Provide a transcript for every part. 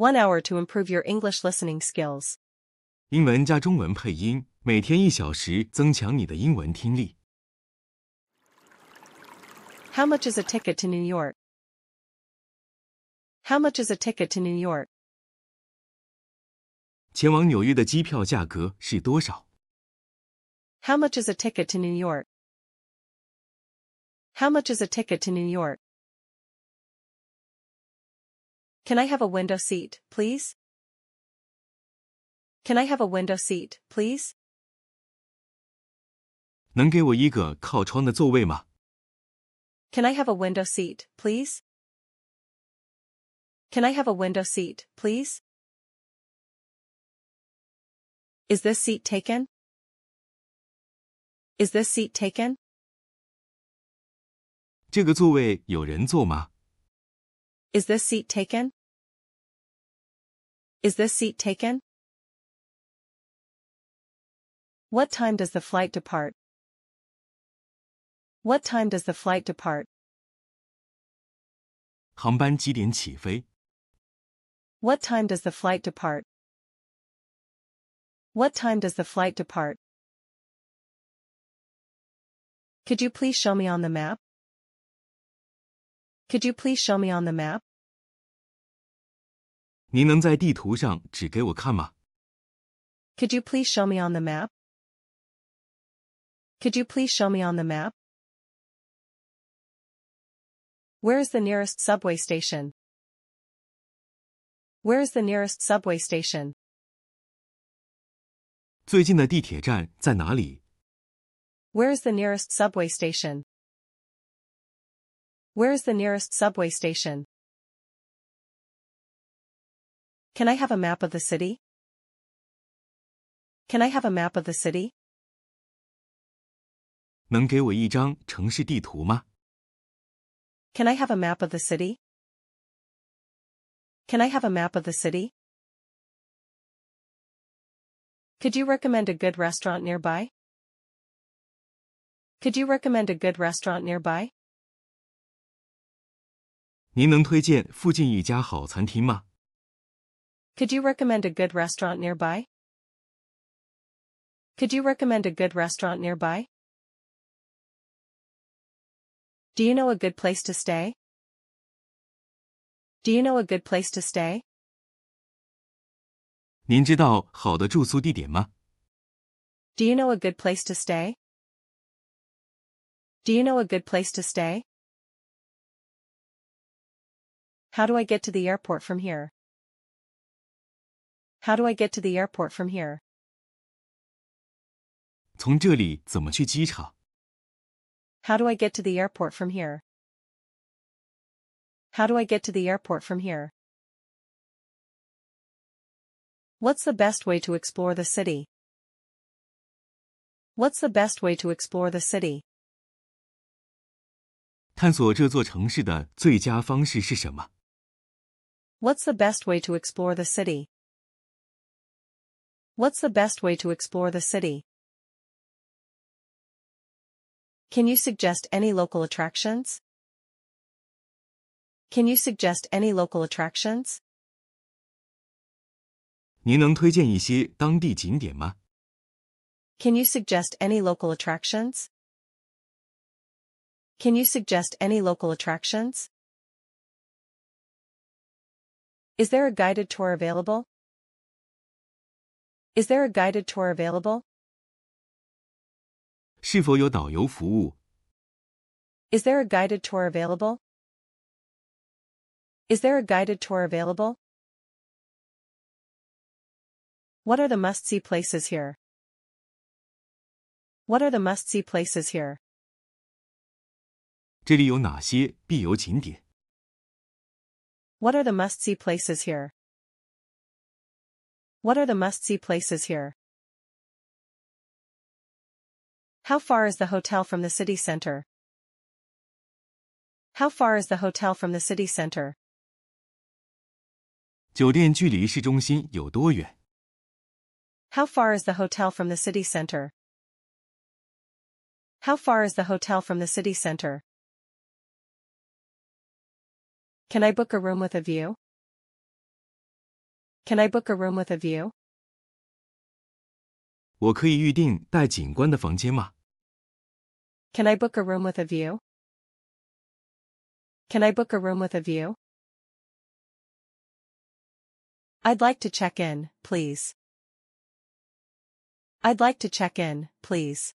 One hour to improve your English listening skills. 英文加中文配音，每天一小时，增强你的英文听力。 How much is a ticket to New York? How much is a ticket to New York? 前往纽约的机票价格是多少？ How much is a ticket to New York? How much is a ticket to New York? Can I have a window seat, please? Can I have a window seat, please? 能给我一个靠窗的座位吗？ Can I have a window seat, please? Can I have a window seat, please? Is this seat taken? Is this seat taken? 这个座位有人坐吗？ Is this seat taken? Is this seat taken? What time does the flight depart? What time does the flight depart? 航班几点起飞？ What time does the flight depart? What time does the flight depart? Could you please show me on the map? Could you please show me on the map? 您能在地图上指给我看吗？ Could you please show me on the map? Could you please show me on the map? Where is the nearest subway station? Where is the nearest subway station? 最近的地铁站在哪里？ Where is the nearest subway station? Where is the nearest subway station? Can I have a map of the city? Can I have a map of the city? 能给我一张城市地图吗？ Can I have a map of the city? Can I have a map of the city? Could you recommend a good restaurant nearby? Could you recommend a good restaurant nearby? 您能推荐附近一家好餐厅吗？ Could you recommend a good restaurant nearby? Could you recommend a good restaurant nearby? Do you know a good place to stay? Do you know a good place to stay? 您知道好的住宿地点吗？ Do you know a good place to stay? Do you know a good place to stay? How do I get to the airport from here? How do I get to the airport from here? 从这里怎么去机场？ How do I get to the airport from here? How do I get to the airport from here? What's the best way to explore the city? What's the best way to explore the city? 探索这座城市的最佳方式是什么？ What's the best way to explore the city? What's the best way to explore the city? Can you suggest any local attractions? Can you suggest any local attractions? 您能推荐一些当地景点吗？ Can you suggest any local attractions? Can you suggest any local attractions? Is there a guided tour available? Is there a guided tour available? 是否有导游服务？ Is there a guided tour available? Is there a guided tour available? What are the must-see places here? What are the must-see places here? 这里有哪些必游景点？ What are the must-see places here? What are the must-see places here? How far is the hotel from the city center? How far is the hotel from the city center? 酒店距离市中心有多远？ How far is the hotel from the city center? How far is the hotel from the city center? Can I book a room with a view? Can I book a room with a view? 我可以预定带景观的房间吗？ Can I book a room with a view? Can I book a room with a view? I'd like to check in, please. I'd like to check in, please.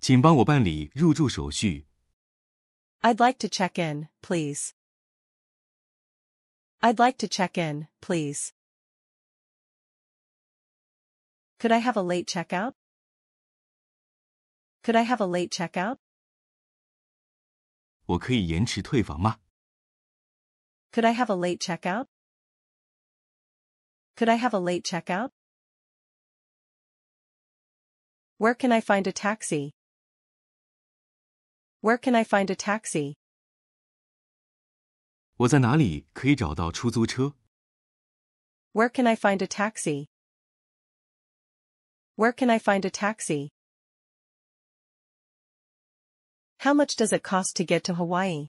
请帮我办理入住手续。 I'd like to check in, please. I'd like to check in, please. Could I have a late checkout? Could I have a late checkout? 我可以延迟退房吗？ Could I have a late checkout? Could I have a late checkout? Where can I find a taxi? Where can I find a taxi? 我在哪里可以找到出租车？ Where can I find a taxi? Where can I find a taxi? How much does it cost to get to Hawaii?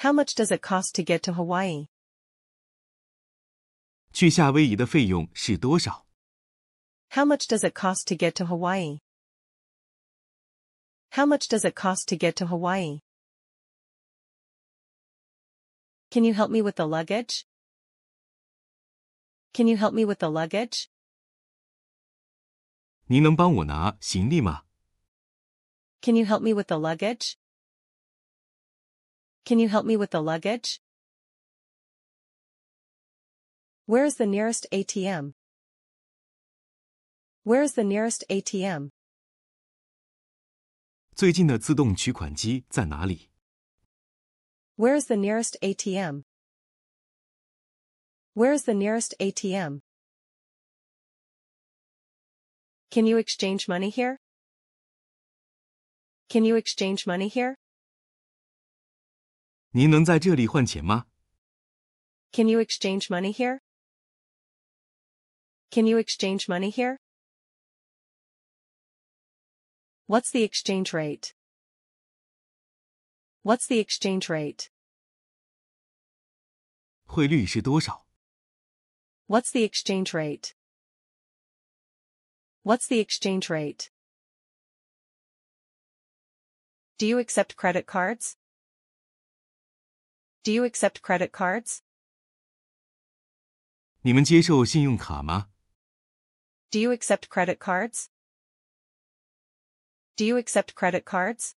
How much does it cost to get to Hawaii? 去夏威夷的费用是多少？ How much does it cost to get to Hawaii? How much does it cost to get to Hawaii? Can you help me with the luggage? Can you help me with the luggage? 您能帮我拿行李吗？ Can you help me with the luggage? Can you help me with the luggage? Where is the nearest ATM? Where is the nearest ATM? 最近的自动取款机在哪里？ Where is the nearest ATM? Where is the nearest ATM? Can you exchange money here? Can you exchange money here? 您能在这里换钱吗？ Can you exchange money here? Can you exchange money here? What's the exchange rate? What's the exchange rate? 汇率是多少？ What's the exchange rate? What's the exchange rate? Do you accept credit cards? Do you accept credit cards? 你们接受信用卡吗？ Do you accept credit cards? Do you accept credit cards?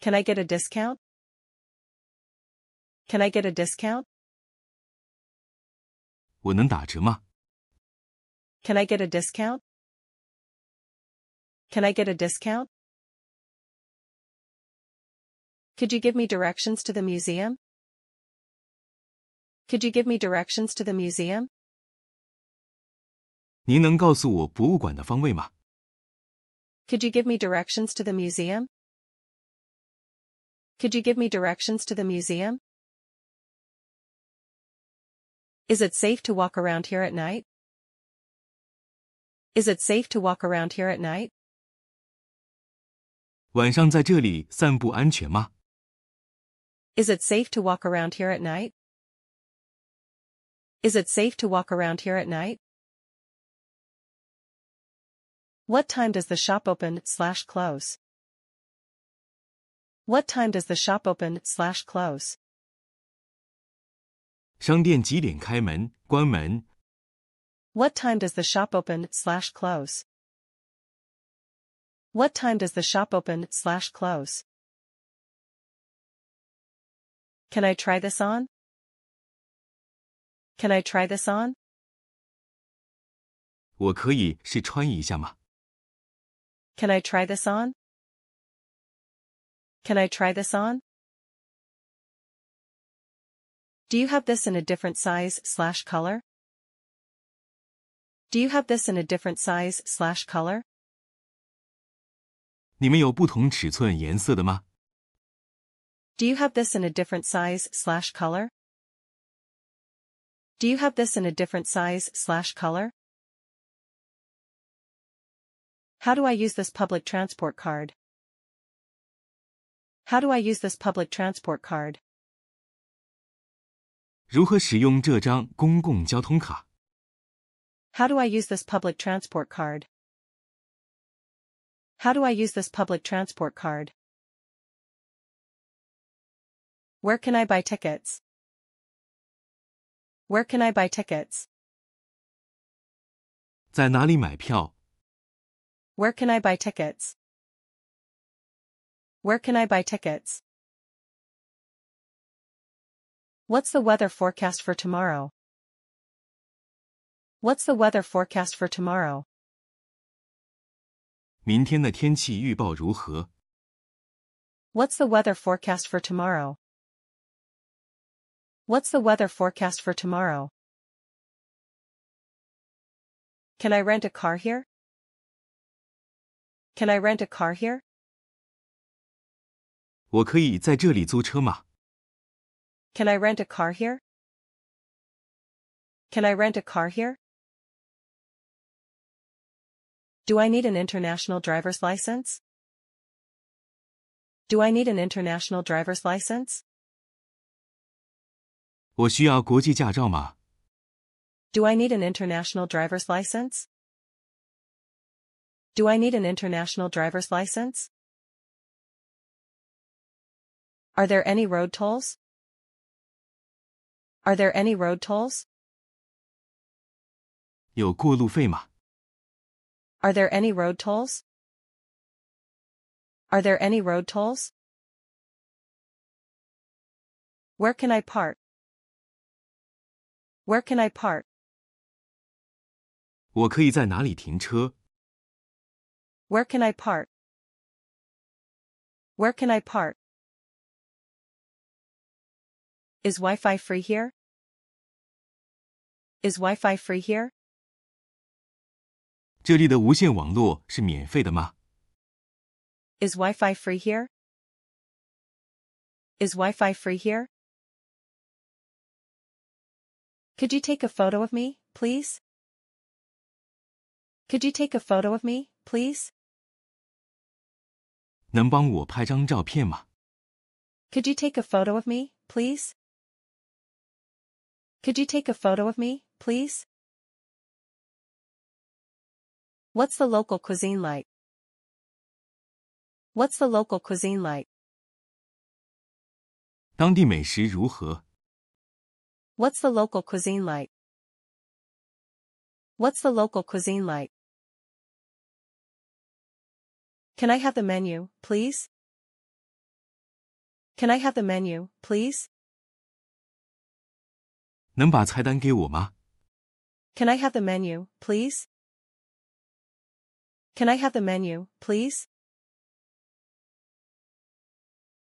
Can I get a discount? Can I get a discount? 我能打折吗？ Can I get a discount? Can I get a discount? Could you give me directions to the museum? Could you give me directions to the museum? 您能告诉我博物馆的方位吗？ Could you give me directions to the museum? Could you give me directions to the museum? Is it safe to walk around here at night? Is it safe to walk around here at night? 晚上在这里散步安全吗？ Is it safe to walk around here at night? Is it safe to walk around here at night? What time does the shop open slash close? What time does the shop open slash close? 商店几点开门、关门？ What time does the shop open slash close? What time does the shop open slash close? Can I try this on? Can I try this on? 我可以试穿一下吗？ Can I try this on? Can I try this on? Do you have this in a different size slash color? Do you have this in a different size slash color? 你们有不同尺寸、颜色的吗？ Do you have this in a different size slash color? Do you have this in a different size slash color? How do I use this public transport card? How do I use this public transport card? 如何使用这张公共交通卡？ How do I use this public transport card? How do I use this public transport card? Where can I buy tickets? Where can I buy tickets? 在哪里买票？ Where can I buy tickets? Where can I buy tickets? What's the weather forecast for tomorrow? What's the weather forecast for tomorrow? 明天的天气预报如何？ What's the weather forecast for tomorrow? What's the weather forecast for tomorrow? Can I rent a car here? Can I rent a car here? 我可以在这里租车吗？ Can I rent a car here? Can I rent a car here? Do I need an international driver's license? Do I need an international driver's license? 我需要国际驾照吗？ Do I need an international driver's license? Do I need an international driver's license? Are there any road tolls? Are there any road tolls? 有过路费吗？ Are there any road tolls? Are there any road tolls? Where can I park? Where can I park? 我可以在哪里停车？ Where can I park? Where can I park? Is Wi-Fi free here? Is Wi-Fi free here? 这里的无线网络是免费的吗？ Is Wi-Fi free here? Is Wi-Fi free here? Could you take a photo of me, please? Could you take a photo of me, please? 能帮我拍张照片吗？ Could you take a photo of me, please? Could you take a photo of me, please? What's the local cuisine like? What's the local cuisine like? 当地美食如何？ What's the local cuisine like? What's the local cuisine like? Can I have the menu, please? Can I have the menu, please? 能把菜单给我吗？ Can I have the menu, please? Can I have the menu, please?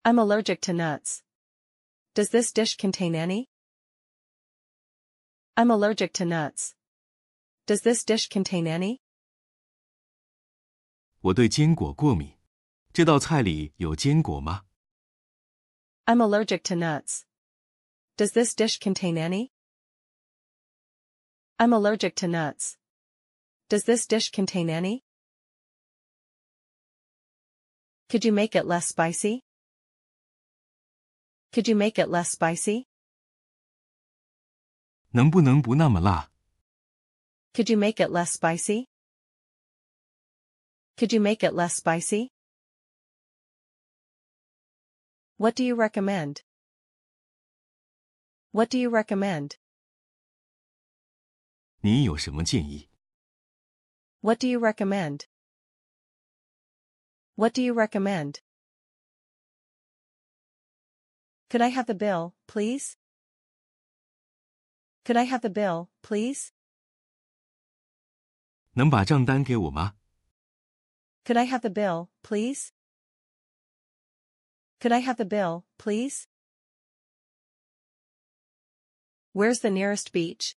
I'm allergic to nuts. Does this dish contain any? I'm allergic to nuts. Does this dish contain any? 我对坚果过敏。这道菜里有坚果吗？ I'm allergic to nuts. Does this dish contain any? I'm allergic to nuts. Does this dish contain any? Could you make it less spicy? Could you make it less spicy? 能不能不那么辣？ Could you make it less spicy? Could you make it less spicy? What do you recommend? What do you recommend? 你有什么建议？ What do you recommend? What do you recommend? Could I have the bill, please? Could I have the bill, please? 能把账单给我吗？ Could I have the bill, please? Could I have the bill, please? Where's the nearest beach?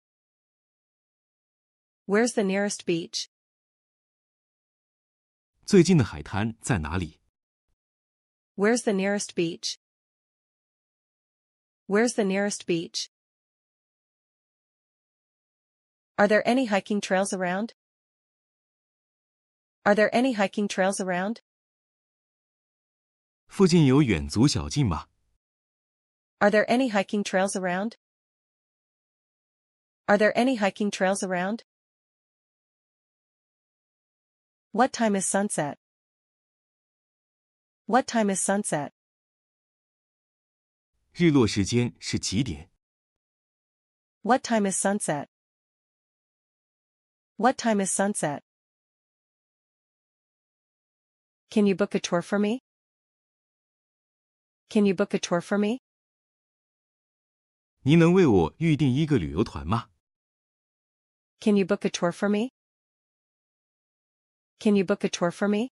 Where's the nearest beach? 最近的海滩在哪里？ Where's the nearest beach? Where's the nearest beach? Are there any hiking trails around? Are there any hiking trails around? 附近有远足小径吗？ Are there any hiking trails around? Are there any hiking trails around? What time is sunset? What time is sunset? 日落时间是几点？ What time is sunset? What time is sunset? Can you book a tour for me? Can you book a tour for me? 您能为我预定一个旅游团吗？ Can you book a tour for me? Can you book a tour for me?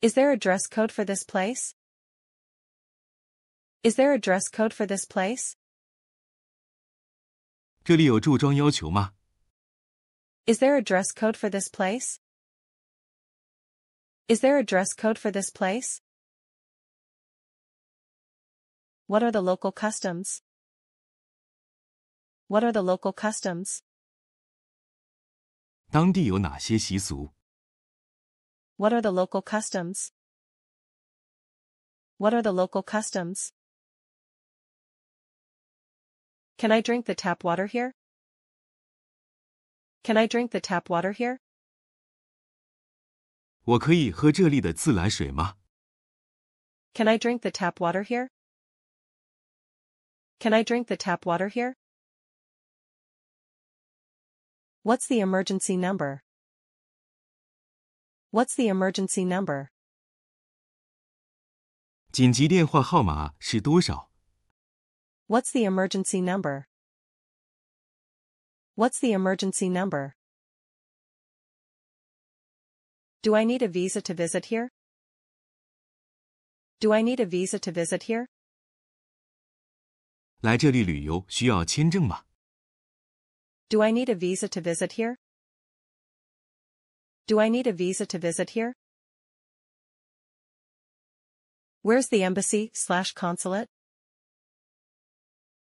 Is there a dress code for this place? Is there a dress code for this place? 这里有着装要求吗？ Is there a dress code for this place? Is there a dress code for this place? What are the local customs? What are the local customs? 当地有哪些习俗？ What are the local customs? What are the local customs? Can I drink the tap water here? Can I drink the tap water here? 我可以喝这里的自来水吗？ Can I drink the tap water here? Can I drink the tap water here? What's the emergency number? What's the emergency number? 紧急电话号码是多少？ What's the emergency number? What's the emergency number? Do I need a visa to visit here? Do I need a visa to visit here? 来这里旅游需要签证吗？ Do I need a visa to visit here? Do I need a visa to visit here? Where's the embassy slash consulate?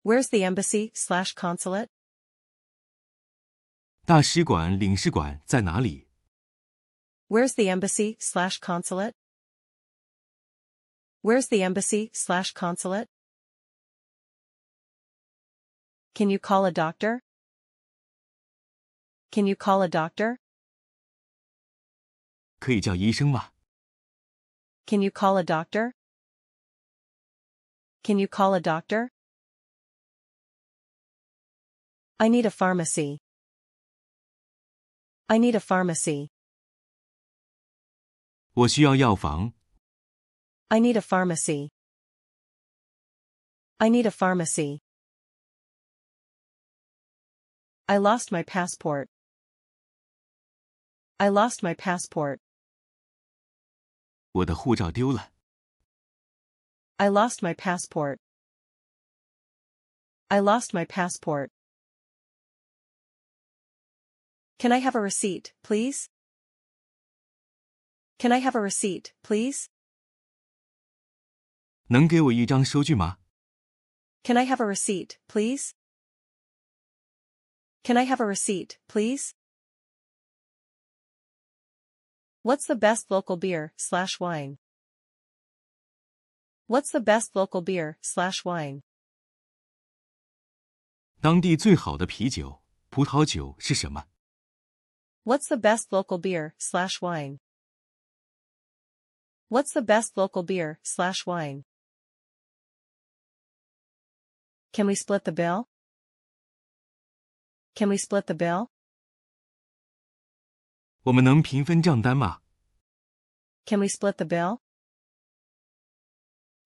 Where's the embassy slash consulate? 大使馆、领事馆在哪里？ Where's the embassy slash consulate? Where's the embassy slash consulate? Can you call a doctor? Can you call a doctor? 可以叫医生吗？ Can you call a doctor? Can you call a doctor? I need a pharmacy. I need a pharmacy. 我需要药房。 I need a pharmacy. I need a pharmacy. I lost my passport. I lost my passport. 我的护照丢了。 I lost my passport. I lost my passport. Can I have a receipt, please? Can I have a receipt, please? 能给我一张收据吗？ Can I have a receipt, please? Can I have a receipt, please? What's the best local beer slash wine? What's the best local beer slash wine? 当地最好的啤酒、葡萄酒是什么？ What's the best local beer slash wine? What's the best local beer slash wine? Can we split the bill? Can we split the bill? 我们能平分账单吗？ Can we split the bill?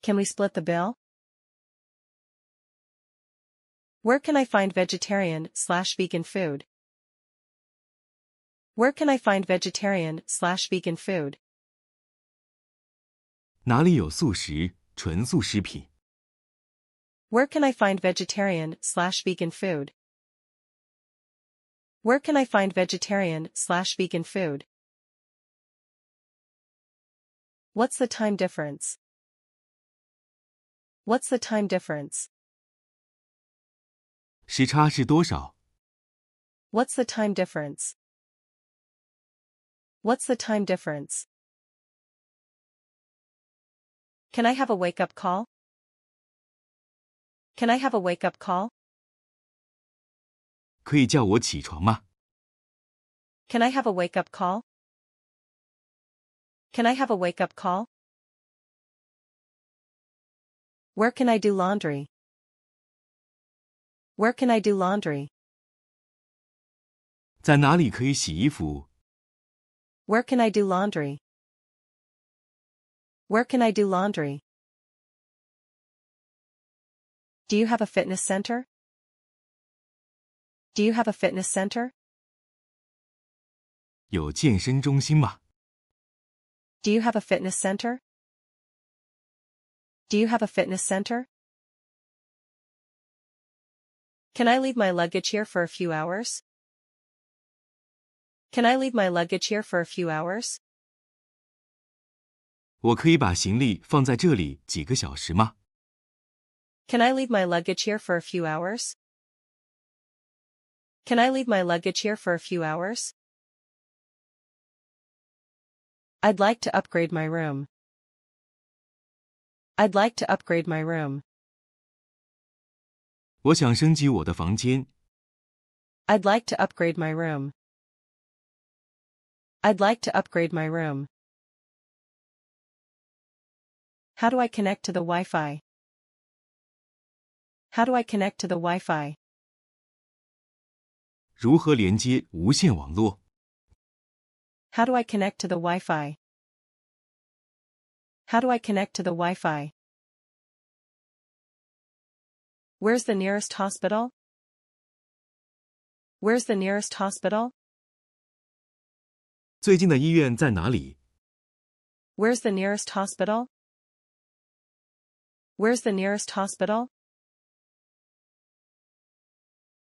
Can we split the bill? Where can I find vegetarian slash vegan food? Where can I find vegetarian slash vegan food? 哪里有素食、纯素食品？ Where can I find vegetarian slash vegan food? Where can I find vegetarian slash vegan food? What's the time difference? What's the time difference? 时差是多少？ What's the time difference? What's the time difference? Can I have a wake up call? Can I have a wake up call? 可以叫我起床吗？ Can I have a wake up call? Can I have a wake up call? Where can I do laundry? Where can I do laundry? 在哪里可以洗衣服？ Where can I do laundry? Where can I do laundry? Do you have a fitness center? Do you have a fitness center? 有健身中心吗？ Do you have a fitness center? Do you have a fitness center? Can I leave my luggage here for a few hours? Can I leave my luggage here for a few hours? 我可以把行李放在这里几个小时吗？ Can I leave my luggage here for a few hours? Can I leave my luggage here for a few hours? I'd like to upgrade my room. I'd like to upgrade my room. 我想升级我的房间。 I'd like to upgrade my room. I'd like to upgrade my room. How do I connect to the Wi-Fi? How do I connect to the Wi-Fi? 如何连接无线网络？ How do I connect to the Wi-Fi? How do I connect to the Wi-Fi? Where's the nearest hospital? Where's the nearest hospital? 最近的医院在哪里？ Where's the nearest hospital? Where's the nearest hospital?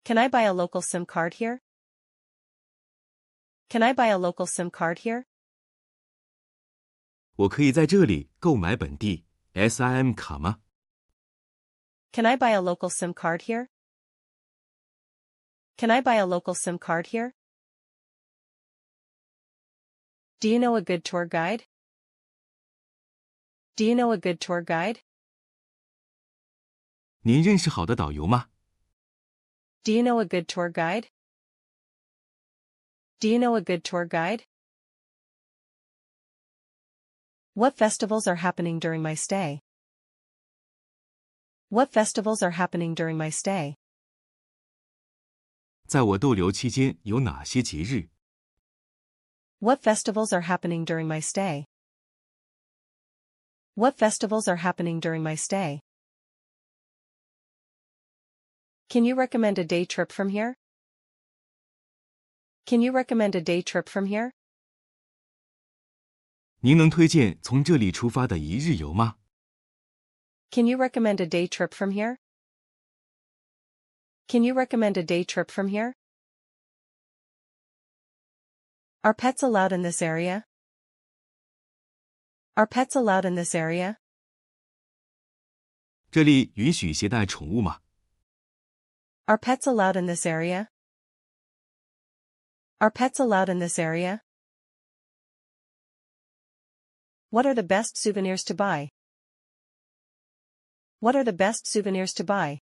Can I buy a local SIM card here? Can I buy a local SIM card here? 我可以在这里购买本地 SIM 卡吗？ Can I buy a local SIM card here? Can I buy a local SIM card here? Do you know a good tour guide? Do you know a good tour guide? 您认识好的导游吗？ Do you know a good tour guide? Do you know a good tour guide? What festivals are happening during my stay? What festivals are happening during my stay? 在我逗留期间有哪些节日？ What festivals are happening during my stay? What festivals are happening during my stay? Can you recommend a day trip from here? Can you recommend a day trip from here? 您能推荐从这里出发的一日游吗？ Can you recommend a day trip from here? Can you recommend a day trip from here? Are pets allowed in this area? Are pets allowed in this area? 这里允许携带宠物吗？ Are pets allowed in this area? Are pets allowed in this area? What are the best souvenirs to buy? What are the best souvenirs to buy?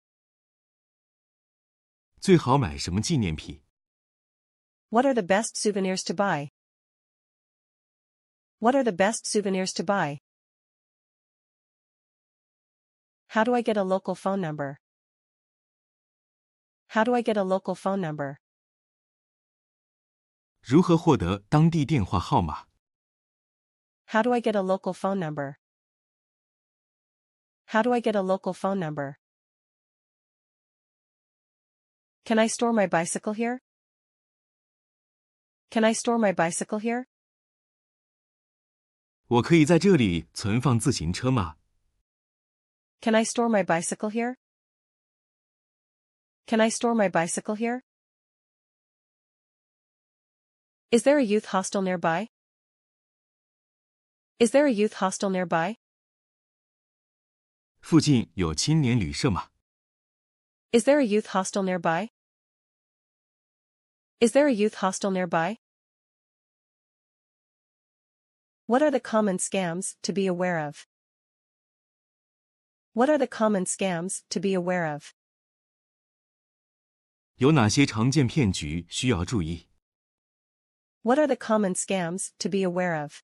最好买什么纪念品？ What are the best souvenirs to buy? What are the best souvenirs to buy? How do I get a local phone number? How do I get a local phone number? 如何获得当地电话号码？ How do I get a local phone number? How do I get a local phone number? Can I store my bicycle here? Can I store my bicycle here? 我可以在这里存放自行车吗？ Can I store my bicycle here? Can I store my bicycle here? Is there a youth hostel nearby? Is there a youth hostel nearby? 附近有青年旅社吗？ Is there a youth hostel nearby? Is there a youth hostel nearby? What are the common scams to be aware of? What are the common scams to be aware of? 有哪些常见骗局需要注意？ What are the common scams to be aware of?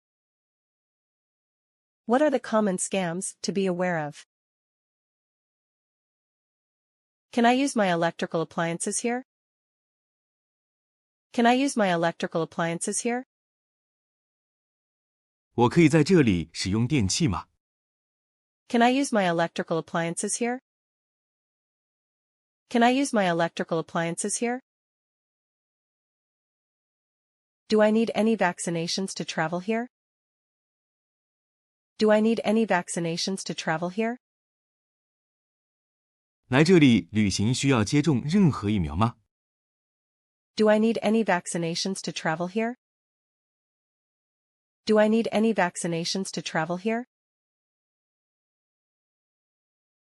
What are the common scams to be aware of? Can I use my electrical appliances here? Can I use my electrical appliances here? 我可以在这里使用电器吗？ Can I use my electrical appliances here? Can I use my electrical appliances here? Do I need any vaccinations to travel here? Do I need any vaccinations to travel here? 来这里旅行需要接种任何疫苗吗？ Do I need any vaccinations to travel here? Do I need any vaccinations to travel here?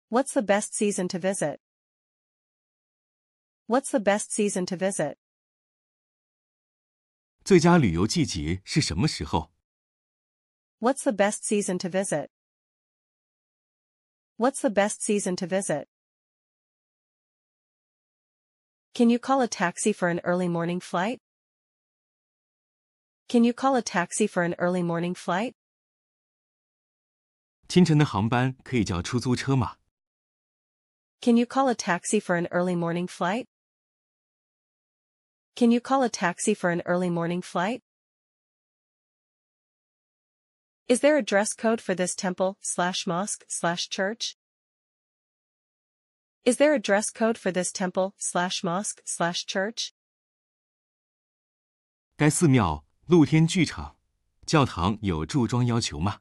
What's the best season to visit? What's the best season to visit? 最佳旅游季节是什么时候？ What's the best season to visit? What's the best season to visit? Can you call a taxi for an early morning flight? Can you call a taxi for an early morning flight? 清晨的航班可以叫出租车吗？ Can you call a taxi for an early morning flight? Can you call a taxi for an early morning flight? Is there a dress code for this temple slash mosque slash church? Is there a dress code for this temple slash mosque slash church? 该寺庙、露天剧场、教堂有着装要求吗？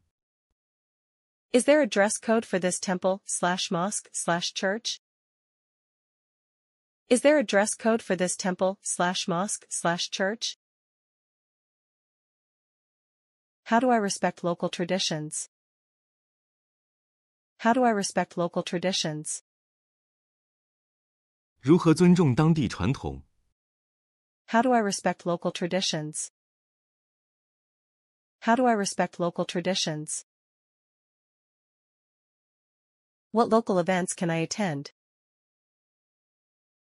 Is there a dress code for this temple slash mosque slash church? Is there a dress code for this temple slash mosque slash church? How do I respect local traditions? How do I respect local traditions? 如何尊重当地传统？ How do I respect local traditions? How do I respect local traditions? What local events can I attend?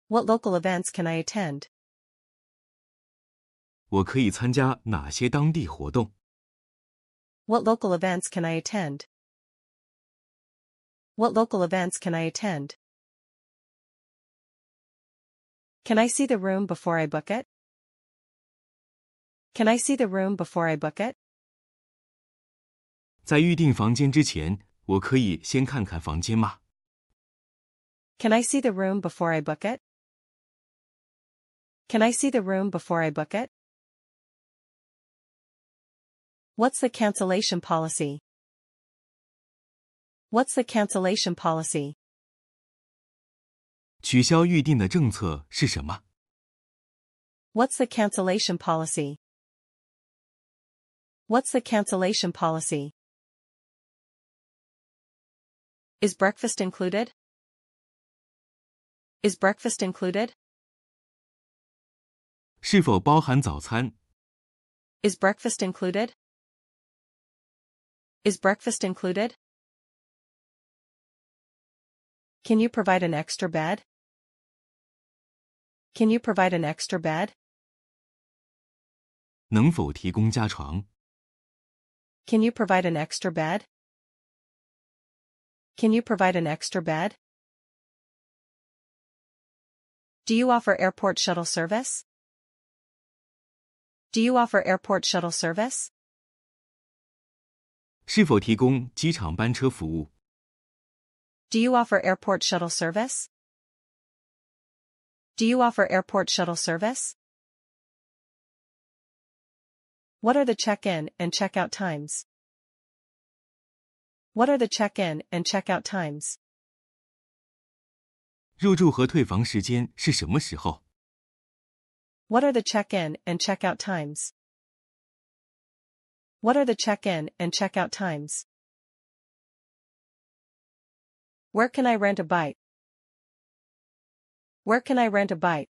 What local events can I attend? 我可以参加哪些当地活动？ What local events can I attend? What local events can I attend? Can I see the room before I book it? Can I see the room before I book it? 在预订房间之前，我可以先看看房间吗？ Can I see the room before I book it? Can I see the room before I book it? What's the cancellation policy? What's the cancellation policy? 取消预订的政策是什么？ What's the cancellation policy? What's the cancellation policy? Is breakfast included? Is breakfast included? 是否包含早餐？ Is breakfast included? Is breakfast included? Can you provide an extra bed? Can you provide an extra bed? 能否提供加床？ Can you provide an extra bed? Can you provide an extra bed? Do you offer airport shuttle service? Do you offer airport shuttle service? 是否提供机场班车服务？ Do you offer airport shuttle service? Do you offer airport shuttle service? What are the check-in and check-out times? What are the check-in and check-out times? 入住和退房时间是什么时候？ What are the check-in and check-out times? What are the check-in and check-out times? Where can I rent a bike? Where can I rent a bike?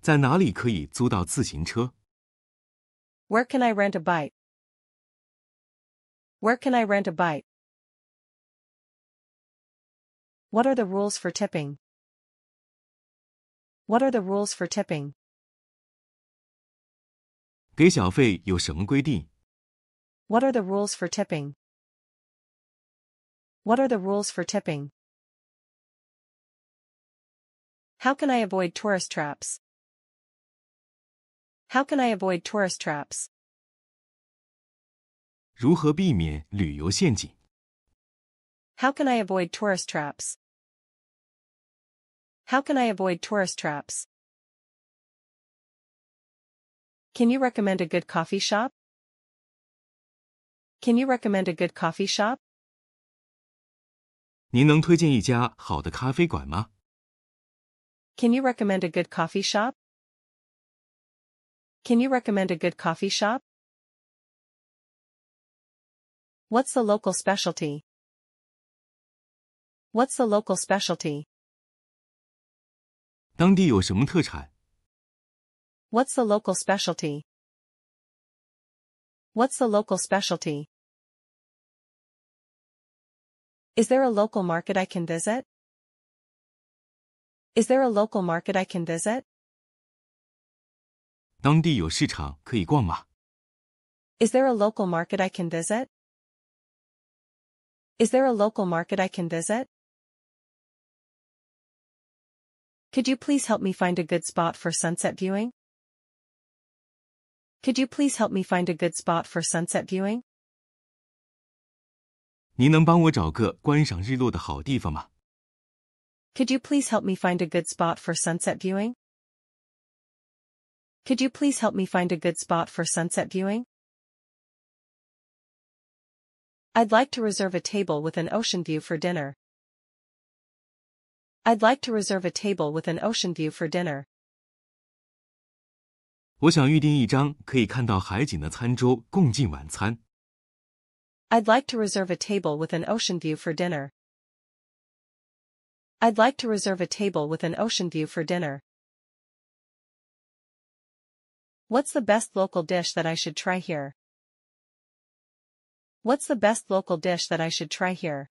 在哪里可以租到自行车？ Where can I rent a bike? Where can I rent a bike? What are the rules for tipping? What are the rules for tipping? 给小费有什么规定？ What are the rules for tipping? What are the rules for tipping? How can I avoid tourist traps? How can I avoid tourist traps? 如何避免旅游陷阱？ How can I avoid tourist traps? How can I avoid tourist traps? Can you recommend a good coffee shop? Can you recommend a good coffee shop? 您能推荐一家好的咖啡馆吗？ Can you recommend a good coffee shop? Can you recommend a good coffee shop? What's the local specialty? What's the local specialty? 当地有什么特产？ What's the local specialty? What's the local specialty? Is there a local market I can visit? Is there a local market I can visit? 当地有市场可以逛吗？ Is there a local market I can visit? Is there a local market I can visit? Could you please help me find a good spot for sunset viewing? Could you please help me find a good spot for sunset viewing? 您能帮我找个观赏日落的好地方吗？ Could you please help me find a good spot for sunset viewing? Could you please help me find a good spot for sunset viewing? I'd like to reserve a table with an ocean view for dinner. I'd like to reserve a table with an ocean view for dinner. 我想预订一张可以看到海景的餐桌，共进晚餐。 I'd like to reserve a table with an ocean view for dinner. I'd like to reserve a table with an ocean view for dinner. What's the best local dish that I should try here? What's the best local dish that I should try here?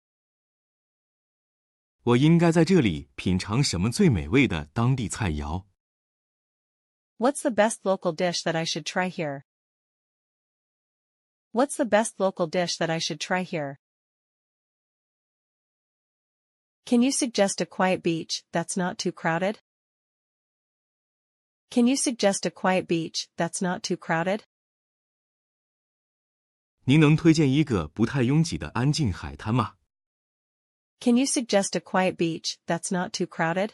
我应该在这里品尝什么最美味的当地菜肴？ What's the best local dish that I should try here? What's the best local dish that I should try here? Can you suggest a quiet beach that's not too crowded? Can you suggest a quiet beach that's not too crowded? 您能推荐一个不太拥挤的安静海滩吗？ Can you suggest a quiet beach that's not too crowded?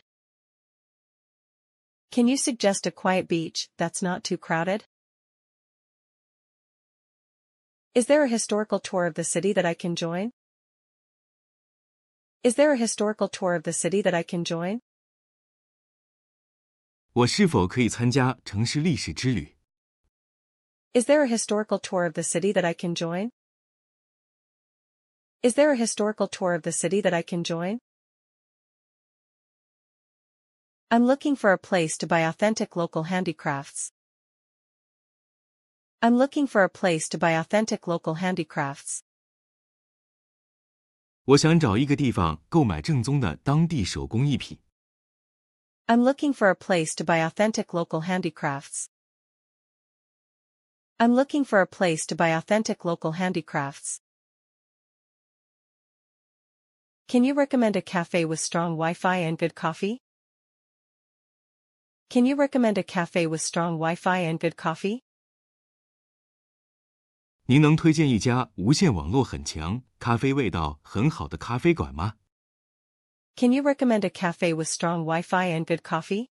Can you suggest a quiet beach that's not too crowded? Is there a historical tour of the city that I can join? Is there a historical tour of the city that I can join? 我是否可以参加城市历史之旅？ Is there a historical tour of the city that I can join? Is there a historical tour of the city that I can join? I'm looking for a place to buy authentic local handicrafts. I'm looking for a place to buy authentic local handicrafts. 我想找一个地方购买正宗的当地手工艺品。 I'm looking for a place to buy authentic local handicrafts. I'm looking for a place to buy authentic local handicrafts. Can you recommend a cafe with strong Wi-Fi and good coffee? Can you recommend a cafe with strong Wi-Fi and good coffee? 您能推荐一家无线网络很强、咖啡味道很好的咖啡馆吗？ Can you recommend a cafe with strong Wi-Fi and good coffee?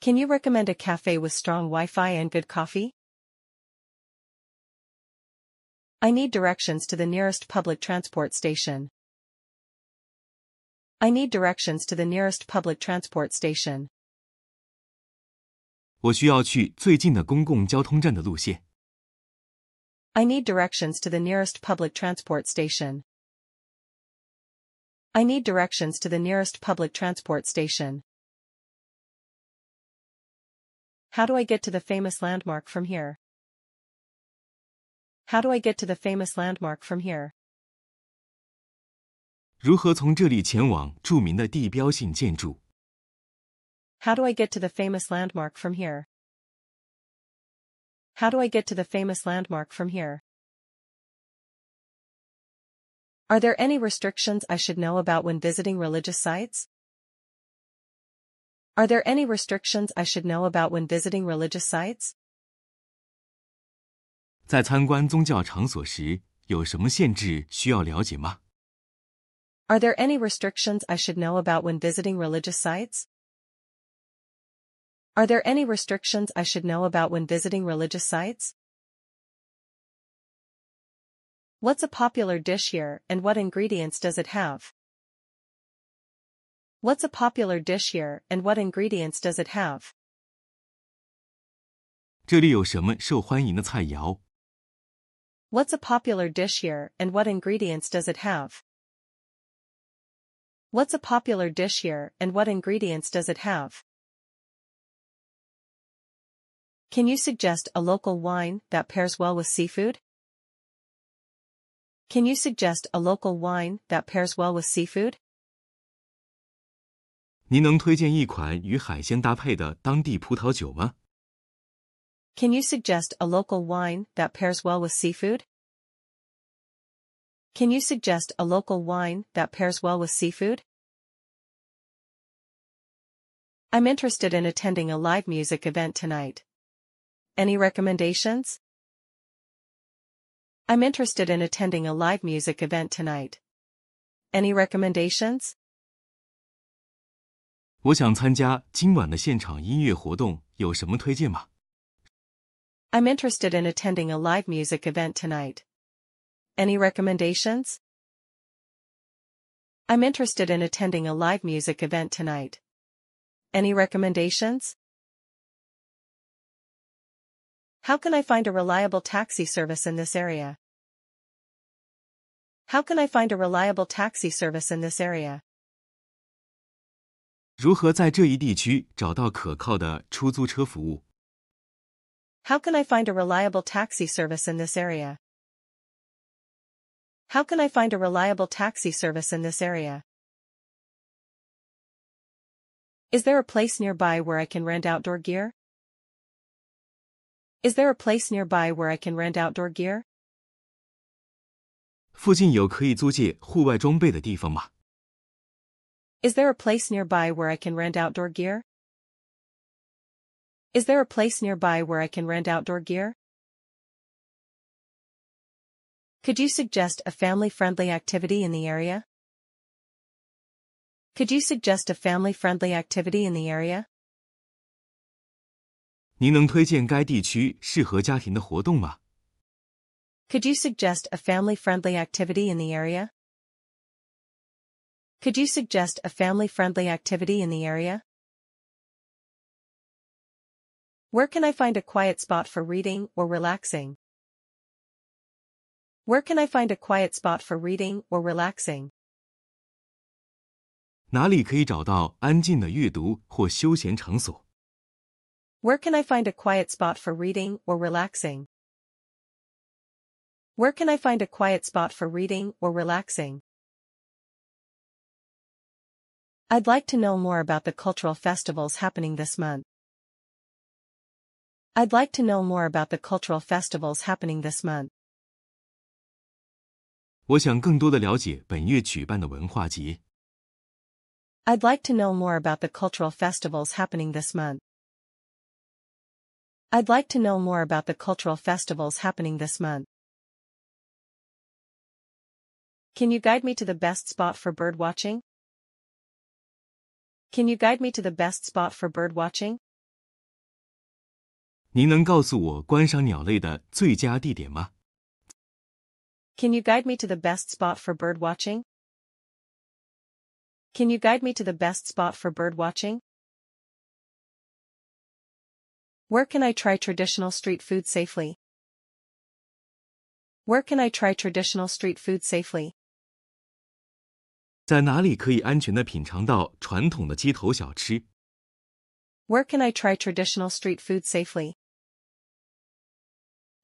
Can you recommend a cafe with strong Wi-Fi and good coffee? I need directions to the nearest public transport station. I need directions to the nearest public transport station. 我需要去最近的公共交通站的路线。 I need directions to the nearest public transport station. I need directions to the nearest public transport station. How do I get to the famous landmark from here? How do I get to the famous landmark from here? 如何从这里前往着名的地标性建筑？ How do I get to the famous landmark from here? How do I get to the famous landmark from here? Are there any restrictions I should know about when visiting religious sites? Are there any restrictions I should know about when visiting religious sites? 在参观宗教场所时，有什么限制需要了解吗？ Are there any restrictions I should know about when visiting religious sites? Are there any restrictions I should know about when visiting religious sites? What's a popular dish here and what ingredients does it have? What's a popular dish here and what ingredients does it have? 这里有什么受欢迎的菜肴？ What's a popular dish here and what ingredients does it have? What's a popular dish here and what ingredients does it have? Can you suggest a local wine that pairs well with seafood? Can you suggest a local wine that pairs well with seafood? 您能推荐一款与海鲜搭配的当地葡萄酒吗？ Can you suggest a local wine that pairs well with seafood? Can you suggest a local wine that pairs well with seafood? I'm interested in attending a live music event tonight. Any recommendations? I'm interested in attending a live music event tonight. Any recommendations? 我想参加今晚的现场音乐活动，有什么推荐吗？ I'm interested in attending a live music event tonight. Any recommendations? I'm interested in attending a live music event tonight. Any recommendations? How can I find a reliable taxi service in this area? How can I find a reliable taxi service in this area? 如何在这一地区找到可靠的出租车服务？ How can I find a reliable taxi service in this area? How can I find a reliable taxi service in this area? Is there a place nearby where I can rent outdoor gear? Is there a place nearby where I can rent outdoor gear? 附近有可以租借户外装备的地方吗？ Is there a place nearby where I can rent outdoor gear? Is there a place nearby where I can rent outdoor gear? Could you suggest a family-friendly activity in the area? Could you suggest a family-friendly activity in the area? 您能推荐该地区适合家庭的活动吗？ Could you suggest a family-friendly activity in the area? Could you suggest a family-friendly activity in the area? Where can I find a quiet spot for reading or relaxing? Where can I find a quiet spot for reading or relaxing? 哪里可以找到安静的阅读或休闲场所？ Where can I find a quiet spot for reading or relaxing? Where can I find a quiet spot for reading or relaxing? I'd like to know more about the cultural festivals happening this month. I'd like to know more about the cultural festivals happening this month. 我想更多的了解本月举办的文化节。 I'd like to know more about the cultural festivals happening this month. I'd like to know more about the cultural festivals happening this month. Can you guide me to the best spot for bird watching? Can you guide me to the best spot for bird watching? 您能告诉我观赏鸟类的最佳地点吗？ Can you guide me to the best spot for bird watching? Can you guide me to the best spot for bird watching? Where can I try traditional street food safely? Where can I try traditional street food safely? 在哪里可以安全的品尝到传统的街头小吃？ Where can I try traditional street food safely?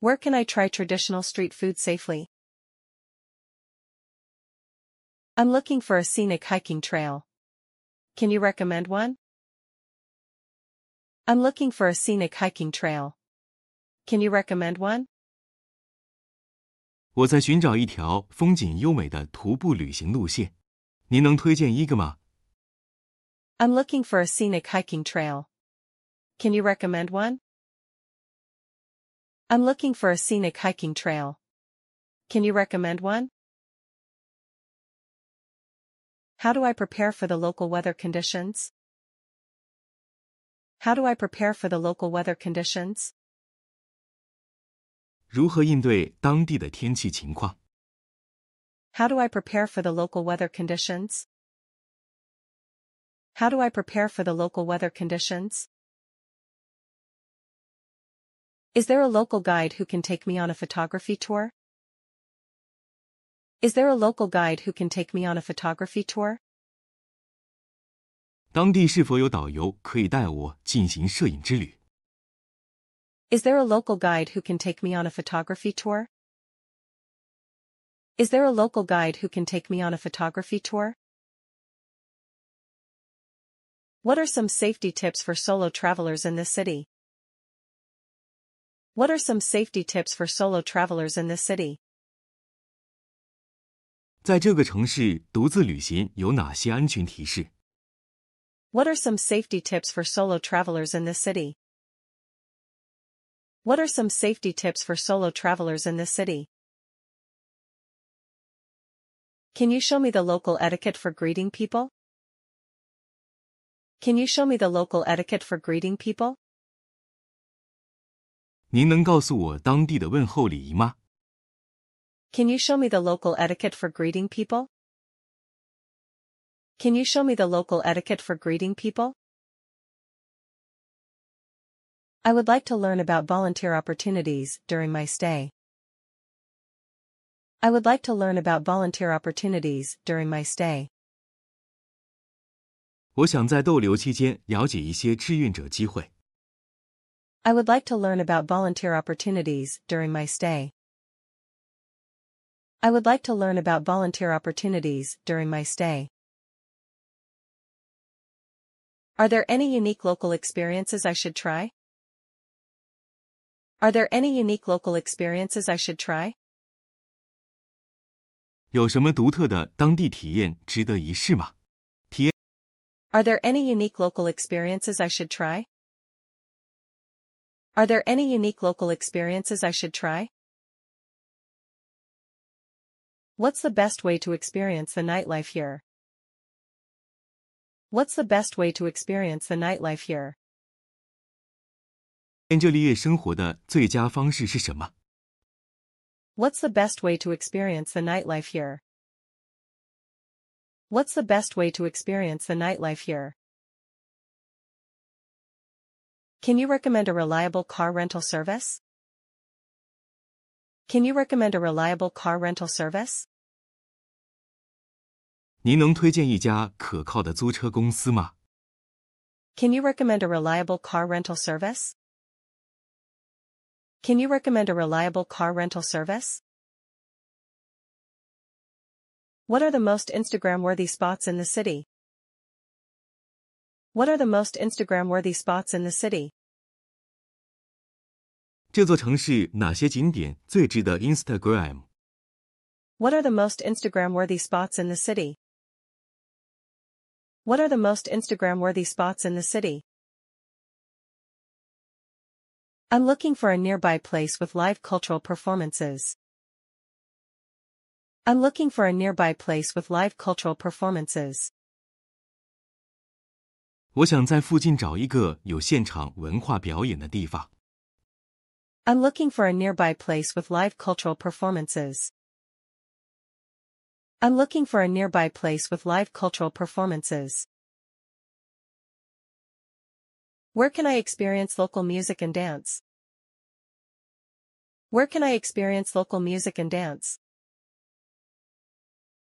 Where can I try traditional street food safely? I'm looking for a scenic hiking trail. Can you recommend one? I'm looking for a scenic hiking trail. Can you recommend one? 我在寻找一条风景优美的徒步旅行路线，您能推荐一个吗？ I'm looking for a scenic hiking trail. Can you recommend one? I'm looking for a scenic hiking trail. Can you recommend one? How do I prepare for the local weather conditions? How do I prepare for the local weather conditions? 如何应对当地的天气情况？ How do I prepare for the local weather conditions? How do I prepare for the local weather conditions? Is there a local guide who can take me on a photography tour? Is there a local guide who can take me on a photography tour? 当地是否有导游可以带我进行摄影之旅？ Is there a local guide who can take me on a photography tour? Is there a local guide who can take me on a photography tour? What are some safety tips for solo travelers in this city? What are some safety tips for solo travelers in this city? 在这个城市独自旅行有哪些安全提示？ What are some safety tips for solo travelers in this city? What are some safety tips for solo travelers in this city? Can you show me the local etiquette for greeting people? Can you show me the local etiquette for greeting people? 您能告诉我当地的问候礼仪吗？ Can you show me the local etiquette for greeting people? Can you show me the local etiquette for greeting people? I would like to learn about volunteer opportunities during my stay. I would like to learn about volunteer opportunities during my stay. 我想在逗留期间了解一些志愿者机会。 I would like to learn about volunteer opportunities during my stay. I would like to learn about volunteer opportunities during my stay. Are there any unique local experiences I should try? Are there any unique local experiences I should try? 有什么独特的当地体验值得一试吗？ Are there any unique local experiences I should try? Are there any unique local experiences I should try? What's the best way to experience the nightlife here? What's the best way to experience the nightlife here? 体验这里夜生活的最佳方式是什么？ What's the best way to experience the nightlife here? What's the best way to experience the nightlife here? Can you recommend a reliable car rental service? Can you recommend a reliable car rental service? 您能推荐一家可靠的租车公司吗？ Can you recommend a reliable car rental service? Can you recommend a reliable car rental service? What are the most Instagram-worthy spots in the city? What are the most Instagram-worthy spots in the city? 这座城市哪些景点最值得 Instagram？ What are the most Instagram-worthy spots in the city? What are the most Instagram-worthy spots in the city? I'm looking for a nearby place with live cultural performances. I'm looking for a nearby place with live cultural performances. 我想在附近找一个有现场文化表演的地方。 I'm looking for a nearby place with live cultural performances. I'm looking for a nearby place with live cultural performances. Where can I experience local music and dance? Where can I experience local music and dance?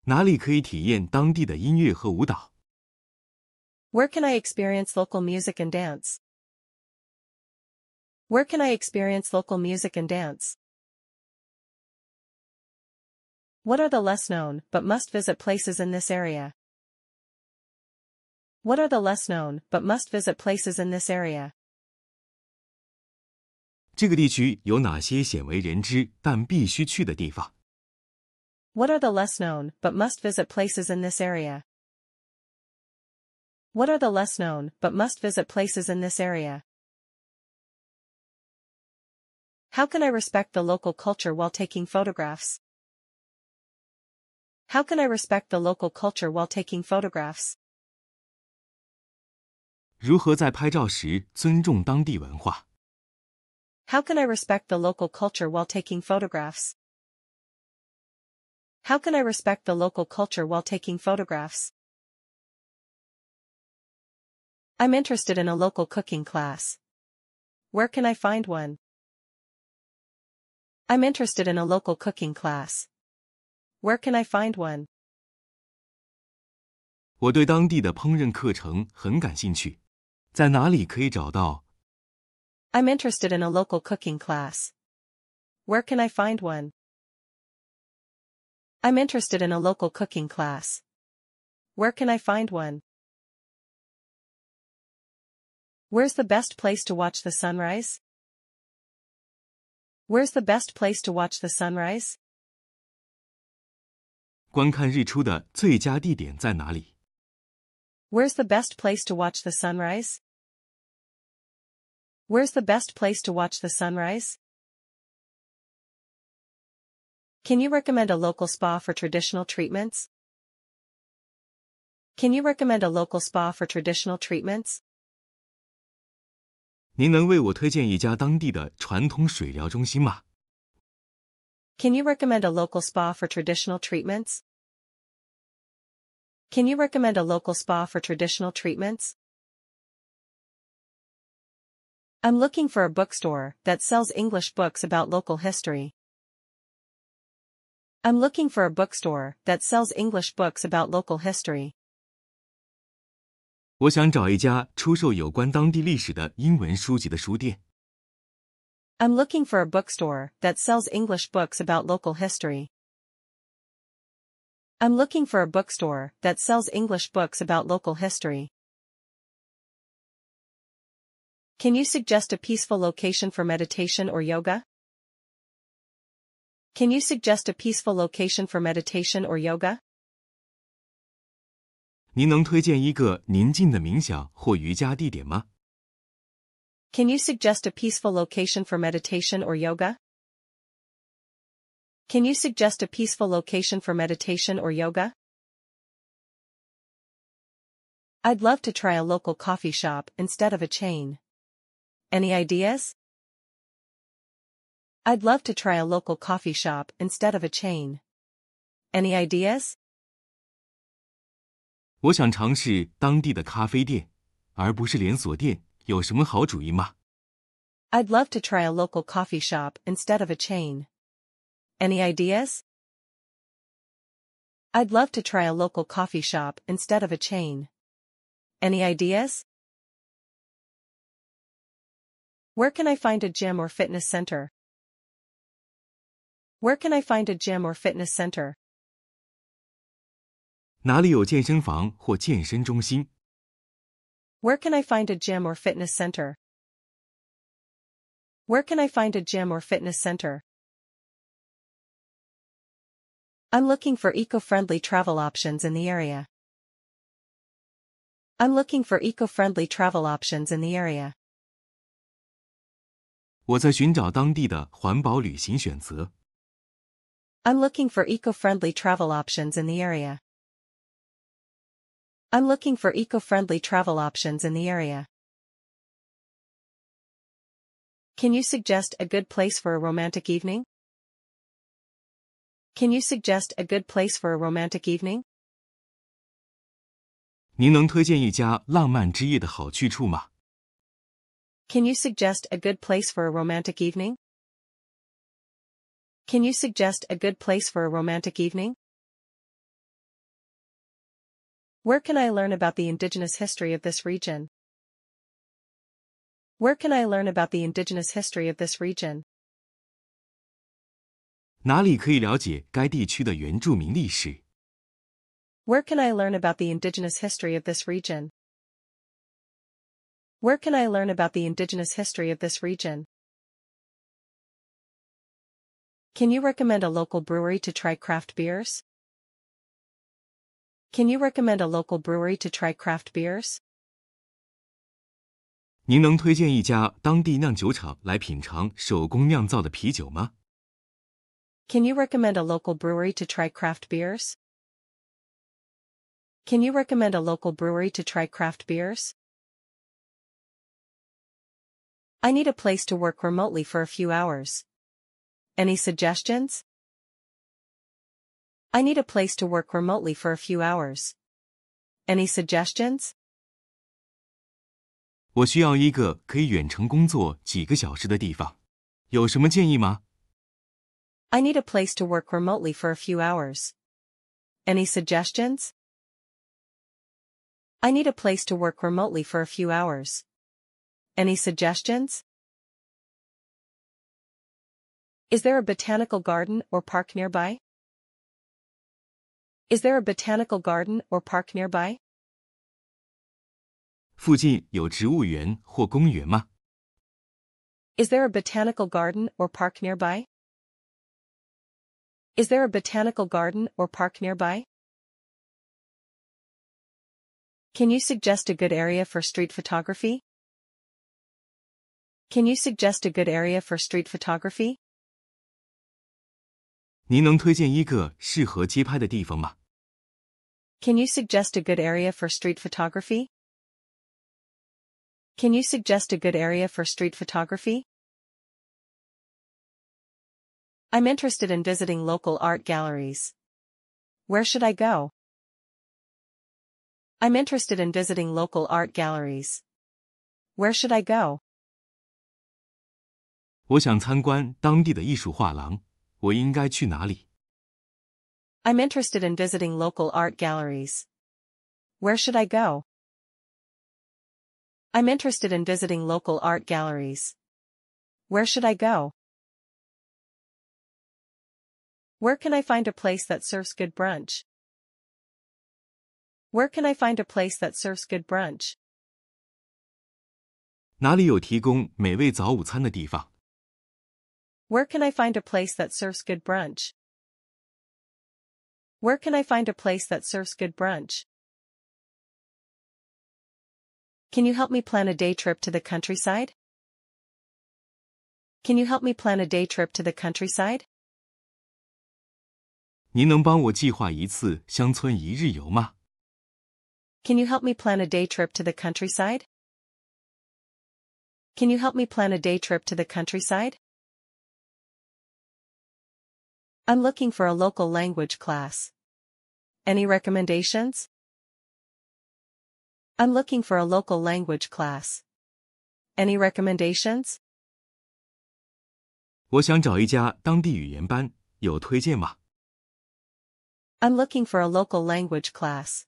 哪里可以体验当地的音乐和舞蹈？ Where can I experience local music and dance? Where can I experience local music and dance? What are the less known but must visit places in this area? What are the less known but must visit places in this area? 这个地区有哪些鲜为人知但必须去的地方？ What are the less known but must visit places in this area? What are the less known but must visit places in this area? How can I respect the local culture while taking photographs? How can I respect the local culture while taking photographs? 如何在拍照时尊重当地文化？ How can I respect the local culture while taking photographs? How can I respect the local culture while taking photographs? I'm interested in a local cooking class. Where can I find one? I'm interested in a local cooking class. Where can I find one? 我对当地的烹饪课程很感兴趣，在哪里可以找到？ I'm interested in a local cooking class. Where can I find one? I'm interested in a local cooking class. Where can I find one? Where's the best place to watch the sunrise? Where's the best place to watch the sunrise? 观看日出的最佳地点在哪里？ Where's the best place to watch the sunrise? Where's the best place to watch the sunrise? Can you recommend a local spa for traditional treatments? Can you recommend a local spa for traditional treatments? 您能为我推荐一家当地的传统水疗中心吗？ Can you recommend a local spa for traditional treatments? Can you recommend a local spa for traditional treatments? I'm looking for a bookstore that sells English books about local history. I'm looking for a bookstore that sells English books about local history. 我想找一家出售有关当地历史的英文书籍的书店。 I'm looking for a bookstore that sells English books about local history. I'm looking for a bookstore that sells English books about local history. Can you suggest a peaceful location for meditation or yoga? Can you suggest a peaceful location for meditation or yoga? 您能推荐一个宁静的冥想或瑜伽地点吗？ Can you suggest a peaceful location for meditation or yoga? Can you suggest a peaceful location for meditation or yoga? I'd love to try a local coffee shop instead of a chain. Any ideas? I'd love to try a local coffee shop instead of a chain. Any ideas? 我想尝试当地的咖啡店，而不是连锁店，有什么好主意吗？ I'd love to try a local coffee shop instead of a chain. Any ideas? I'd love to try a local coffee shop instead of a chain. Any ideas? Where can I find a gym or fitness center? Where can I find a gym or fitness center? 哪里有健身房或健身中心？ Where can I find a gym or fitness center? Where can I find a gym or fitness center? I'm looking for eco-friendly travel options in the area. I'm looking for eco-friendly travel options in the area. 我在寻找当地的环保旅行选择。 I'm looking for eco-friendly travel options in the area. I'm looking for eco-friendly travel options in the area. Can you suggest a good place for a romantic evening? Can you suggest a good place for a romantic evening? 您能推荐一家浪漫之夜的好去处吗？ Can you suggest a good place for a romantic evening? Can you suggest a good place for a romantic evening? Where can I learn about the indigenous history of this region? Where can I learn about the indigenous history of this region? 哪里可以了解该地区的原住民历史？ Where can I learn about the indigenous history of this region? Where can I learn about the indigenous history of this region? Can you recommend a local brewery to try craft beers? Can you recommend a local brewery to try craft beers? 您能推荐一家当地酿酒厂来品尝手工酿造的啤酒吗 Can you recommend a local brewery to try craft beers? Can you recommend a local brewery to try craft beers? I need a place to work remotely for a few hours. Any suggestions? I need a place to work remotely for a few hours. Any suggestions? 我需要一个可以远程工作几个小时的地方，有什么建议吗 I need a place to work remotely for a few hours. Any suggestions? I need a place to work remotely for a few hours. Any suggestions? Is there a botanical garden or park nearby? Is there a botanical garden or park nearby? 附近有植物园或公园吗 Is there a botanical garden or park nearby? Is there a botanical garden or park nearby? Can you suggest a good area for street photography? Can you suggest a good area for street photography? 您能推荐一个适合街拍的地方吗 Can you suggest a good area for street photography? Can you suggest a good area for street photography? I'm interested in visiting local art galleries. Where should I go? I'm interested in visiting local art galleries. Where should I go? 我想参观当地的艺术画廊， 我应该去哪里 I'm interested in visiting local art galleries. Where should I go? I'm interested in visiting local art galleries. Where should I go? Where can I find a place that serves good brunch? Where can I find a place that serves good brunch? 哪里有提供美味早午餐的地方 Where can I find a place that serves good brunch? Where can I find a place that serves good brunch? Can you help me plan a day trip to the countryside? Can you help me plan a day trip to the countryside? 您能帮我计划一次乡村一日游吗 Can you help me plan a day trip to the countryside? Can you help me plan a day trip to the countryside? I'm looking for a local language class. Any recommendations? I'm looking for a local language class. Any recommendations? 我想找一家当地语言班，有推荐吗 I'm looking for a local language class.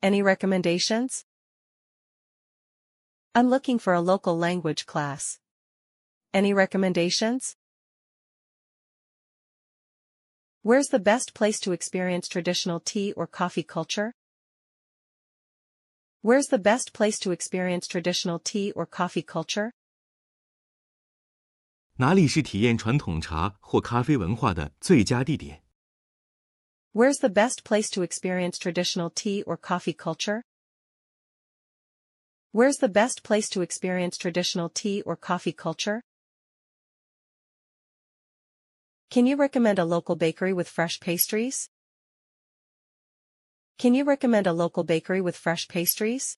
Any recommendations? I'm looking for a local language class. Any recommendations? Where's the best place to experience traditional tea or coffee culture? Where's the best place to experience traditional tea or coffee culture? 哪里是体验传统茶或咖啡文化的最佳地点 Where's the best place to experience traditional tea or coffee culture? Where's the best place to experience traditional tea or coffee culture? Can you recommend a local bakery with fresh pastries? Can you recommend a local bakery with fresh pastries?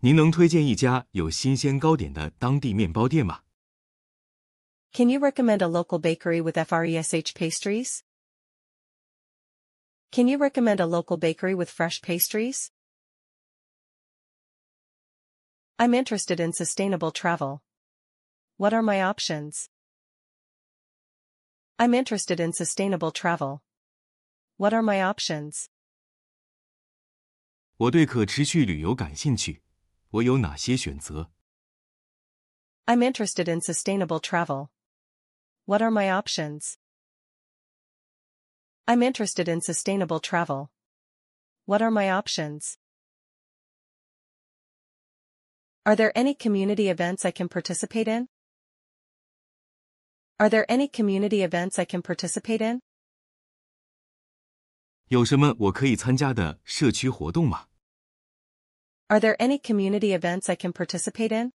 您能推荐一家有新鲜糕点的当地面包店吗 Can you recommend a local bakery with FRESH pastries? Can you recommend a local bakery with fresh pastries? I'm interested in sustainable travel. What are my options? I'm interested in sustainable travel. What are my options? 我对可持续旅游感兴趣，我有哪些选择 I'm interested in sustainable travel. What are my options? I'm interested in sustainable travel. What are my options? Are there any community events I can participate in? Are there any community events I can participate in? 有什么我可以参加的社区活动吗？ Are there any community events I can participate in?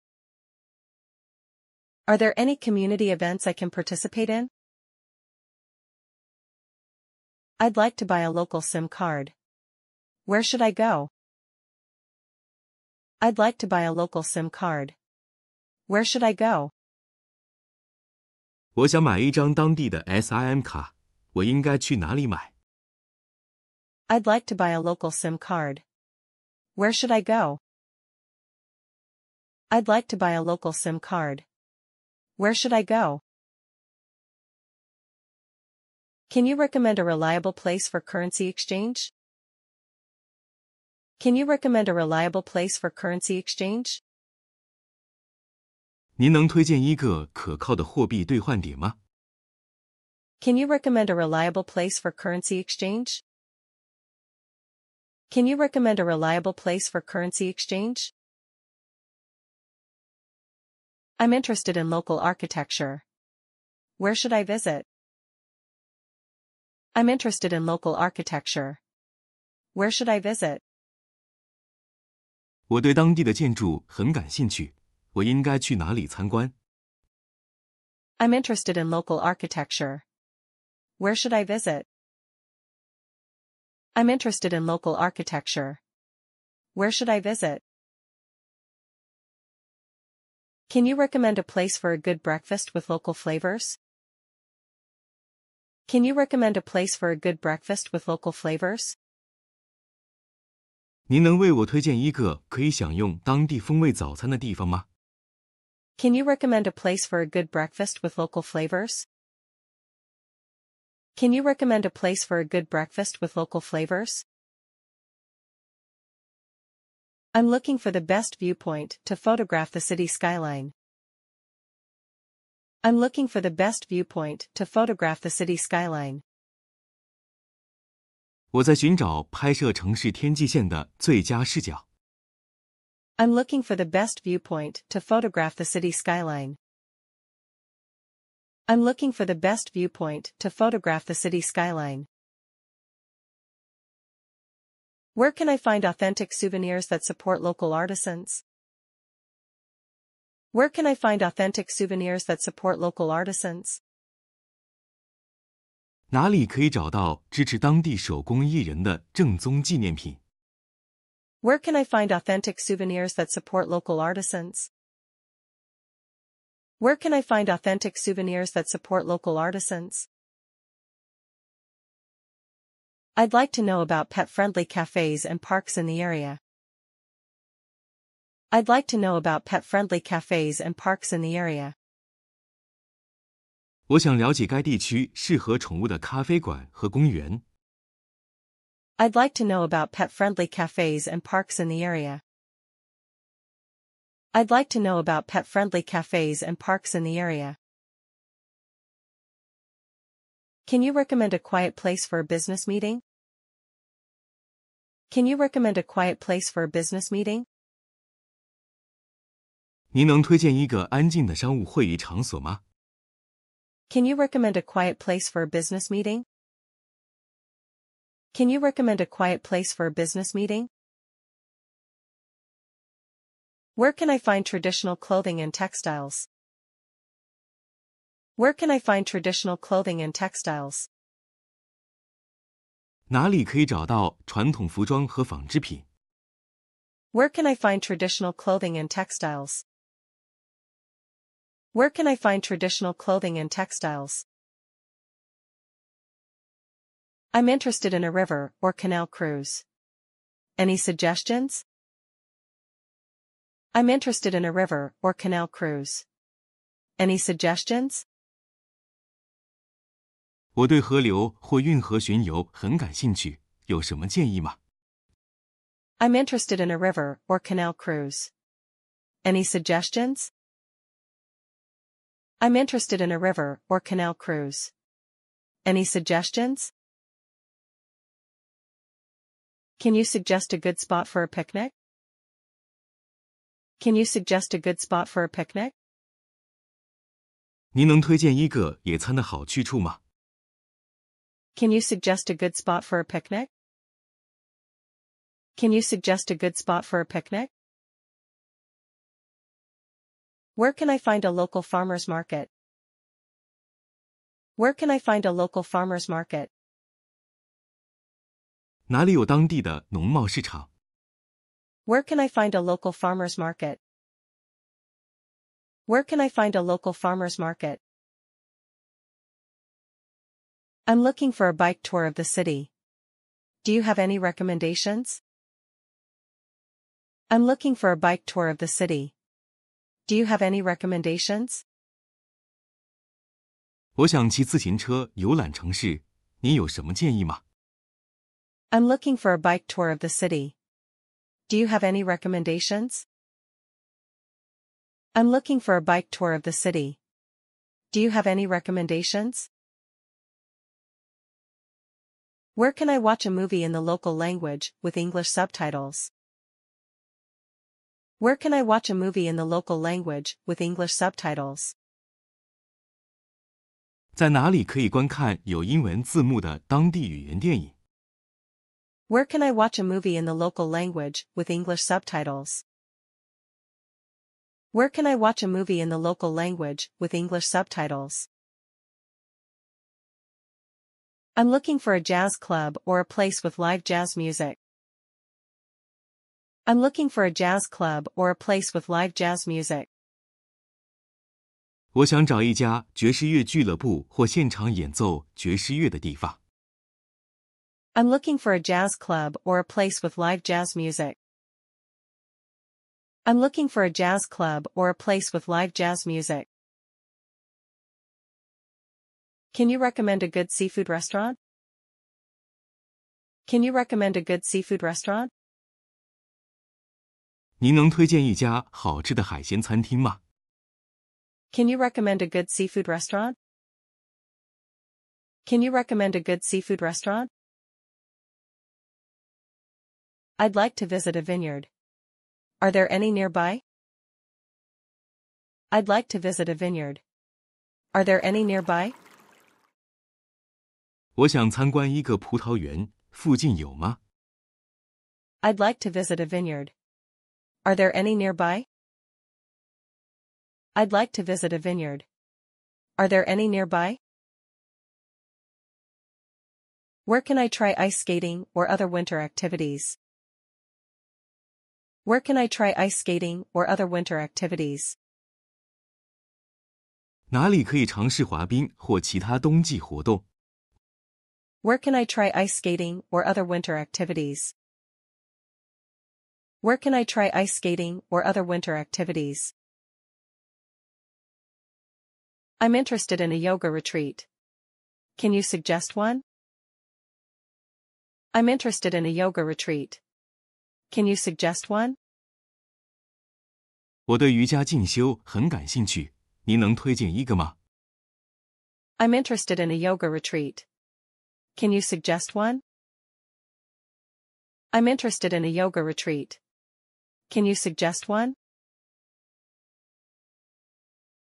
Are there any community events I can participate in? I'd like to buy a local SIM card. Where should I go? I'd like to buy a local SIM card. Where should I go? 我想买一张当地的 SIM 卡，我应该去哪里买？ I'd like to buy a local SIM card. Where should I go? I'd like to buy a local SIM card. Where should I go? Can you recommend a reliable place for currency exchange? Can you recommend a reliable place for currency exchange? 您能推荐一个可靠的货币兑换点吗？ Can you recommend a reliable place for currency exchange? Can you recommend a reliable place for currency exchange? I'm interested in local architecture. Where should I visit? I'm interested in local architecture. Where should I visit? 我对当地的建筑很感兴趣， 我应该去哪里参观？ I'm interested in local architecture. Where should I visit? I'm interested in local architecture. Where should I visit? Can you recommend a place for a good breakfast with local flavors? Can you recommend a place for a good breakfast with local flavors? 您能为我推荐一个可以享用当地风味早餐的地方吗？ Can you recommend a place for a good breakfast with local flavors? Can you recommend a place for a good breakfast with local flavors? I'm looking for the best viewpoint to photograph the city skyline. I'm looking for the best viewpoint to photograph the city skyline. 我在寻找拍摄城市天际线的最佳视角。 I'm looking for the best viewpoint to photograph the city skyline. I'm looking for the best viewpoint to photograph the city skyline. Where can I find authentic souvenirs that support local artisans? Where can I find authentic souvenirs that support local artisans? 哪里可以找到支持当地手工艺人的正宗纪念品？ Where can I find authentic souvenirs that support local artisans? Where can I find authentic souvenirs that support local artisans? I'd like to know about pet-friendly cafes and parks in the area. I'd like to know about pet-friendly cafes and parks in the area. 我想了解该地区适合宠物的咖啡馆和公园。 I'd like to know about pet-friendly cafes and parks in the area. I'd like to know about pet-friendly cafes and parks in the area. Can you recommend a quiet place for a business meeting? Can you recommend a quiet place for a business meeting? 您能推荐一个安静的商务会议场所吗？ Can you recommend a quiet place for a business meeting? Can you recommend a quiet place for a business meeting? Where can I find traditional clothing and textiles? Where can I find traditional clothing and textiles? 哪里可以找到传统服装和纺织品？ Where can I find traditional clothing and textiles? Where can I find traditional clothing and textiles? I'm interested in a river or canal cruise. Any suggestions? I'm interested in a river or canal cruise. Any suggestions? 我对河流或运河巡游很感兴趣，有什么建议吗？ I'm interested in a river or canal cruise. Any suggestions? I'm interested in a river or canal cruise. Any suggestions? Can you suggest a good spot for a picnic? Can you suggest a good spot for a picnic? 您能推荐一个野餐的好去处吗？ Can you suggest a good spot for a picnic? Can you suggest a good spot for a picnic? Where can I find a local farmer's market? Where can I find a local farmer's market? 哪里有当地的农贸市场？ Where can I find a local farmer's market? Where can I find a local farmer's market? I'm looking for a bike tour of the city. Do you have any recommendations? I'm looking for a bike tour of the city. Do you have any recommendations? 我想骑自行车游览城市，您有什么建议吗？ I'm looking for a bike tour of the city. Do you have any recommendations? I'm looking for a bike tour of the city. Do you have any recommendations? Where can I watch a movie in the local language with English subtitles? Where can I watch a movie in the local language with English subtitles? 在哪里可以观看有英文字幕的当地语言电影？ Where can I watch a movie in the local language with English subtitles? Where can I watch a movie in the local language with English subtitles? I'm looking for a jazz club or a place with live jazz music. I'm looking for a jazz club or a place with live jazz music. 我想找一家爵士乐俱乐部或现场演奏爵士乐的地方。 I'm looking for a jazz club or a place with live jazz music. I'm looking for a jazz club or a place with live jazz music. Can you recommend a good seafood restaurant? Can you recommend a good seafood restaurant? 您能推荐一家好吃的海鲜餐厅吗？ Can you recommend a good seafood restaurant? Can you recommend a good seafood restaurant? I'd like to visit a vineyard. Are there any nearby? I'd like to visit a vineyard. Are there any nearby? 我想参观一个葡萄园，附近有吗？ I'd like to visit a vineyard. Are there any nearby? I'd like to visit a vineyard. Are there any nearby? Where can I try ice skating or other winter activities? Where can I try ice skating or other winter activities? 哪里可以尝试滑冰或其他冬季活动？ Where can I try ice skating or other winter activities? Where can I try ice skating or other winter activities? I'm interested in a yoga retreat. Can you suggest one? I'm interested in a yoga retreat. Can you suggest one? 我对瑜伽进修很感兴趣，您能推荐一个吗？ I'm interested in a yoga retreat. Can you suggest one? I'm interested in a yoga retreat. Can you suggest one?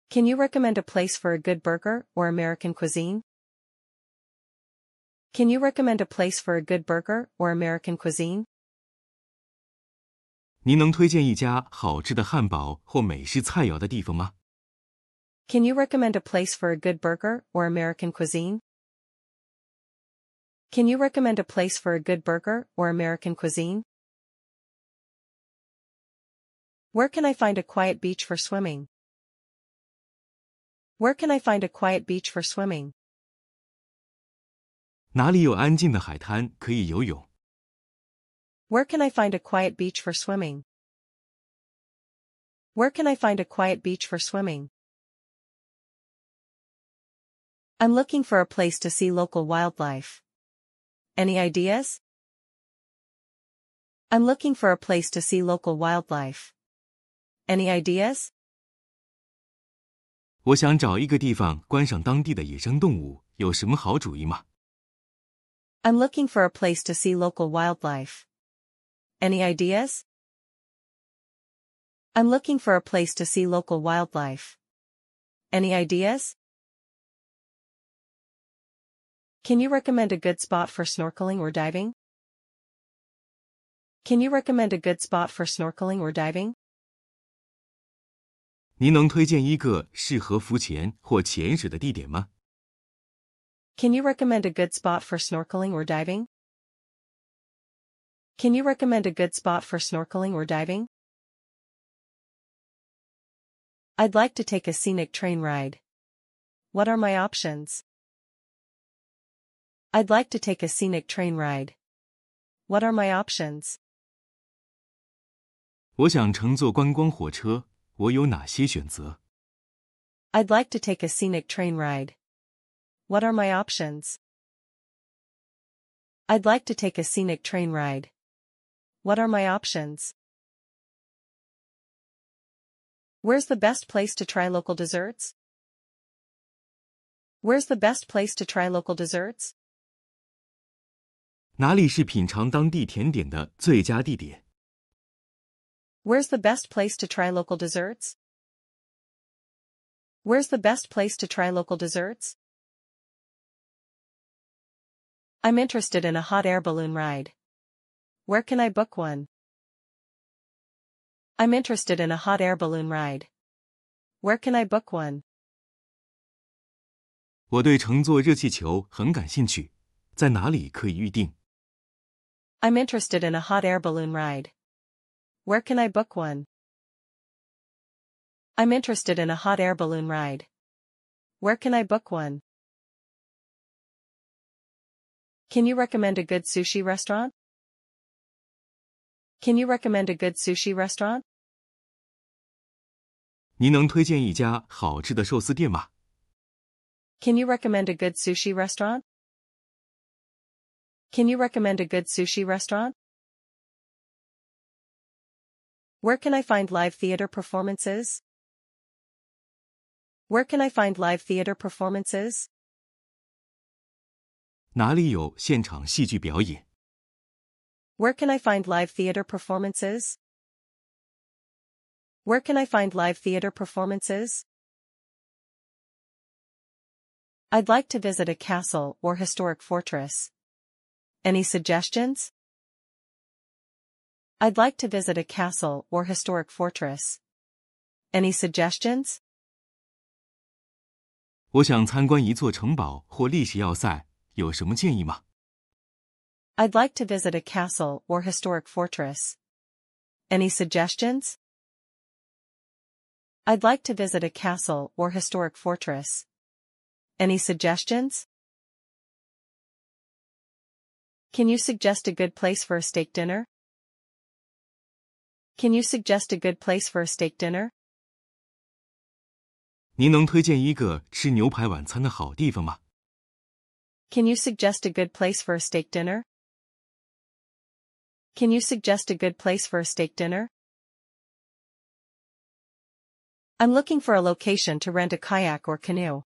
Can you recommend a place for a good burger or American cuisine? Can you recommend a place for a good burger or American cuisine? 您能推荐一家好吃的汉堡或美式菜肴的地方吗？ Can you recommend a place for a good burger or American cuisine? Can you recommend a place for a good burger or American cuisine? Where can I find a quiet beach for swimming? Where can I find a quiet beach for swimming? 哪里有安静的海滩可以游泳？ Where can I find a quiet beach for swimming? Where can I find a quiet beach for swimming? I'm looking for a place to see local wildlife. Any ideas? I'm looking for a place to see local wildlife. Any ideas? 我想找一个地方观赏当地的野生动物，有什么好主意吗？ I'm looking for a place to see local wildlife. Any ideas? I'm looking for a place to see local wildlife. Any ideas? Can you recommend a good spot for snorkeling or diving? Can you recommend a good spot for snorkeling or diving? 您能推荐一个适合浮潜或潜水的地点吗？ Can you recommend a good spot for snorkeling or diving? Can you recommend a good spot for snorkeling or diving? I'd like to take a scenic train ride. What are my options? I'd like to take a scenic train ride. What are my options? 我想乘坐观光火车，我有哪些选择？ I'd like to take a scenic train ride. What are my options? I'd like to take a scenic train ride. What are my options? Where's the best place to try local desserts? Where's the best place to try local desserts? 哪里是品尝当地甜点的最佳地点？ Where's the best place to try local desserts? Where's the best place to try local desserts? I'm interested in a hot air balloon ride. Where can I book one? I'm interested in a hot air balloon ride. Where can I book one? 我对乘坐热气球很感兴趣，在哪里可以预定？ I'm interested in a hot air balloon ride. Where can I book one? I'm interested in a hot air balloon ride. Where can I book one? Can you recommend a good sushi restaurant? Can you recommend a good sushi restaurant? 您能推荐一家好吃的寿司店吗？ Can you recommend a good sushi restaurant? Can you recommend a good sushi restaurant? Where can I find live theater performances? Where can I find live theater performances? 哪里有现场戏剧表演？ Where can I find live theater performances? Where can I find live theater performances? I'd like to visit a castle or historic fortress. Any suggestions? I'd like to visit a castle or historic fortress. Any suggestions? 我想参观一座城堡或历史要塞，有什么建议吗？ I'd like to visit a castle or historic fortress. Any suggestions? I'd like to visit a castle or historic fortress. Any suggestions? Can you suggest a good place for a steak dinner? Can you suggest a good place for a steak dinner? 您能推荐一个吃牛排晚餐的好地方吗？ Can you suggest a good place for a steak dinner? Can you suggest a good place for a steak dinner? I'm looking for a location to rent a kayak or canoe.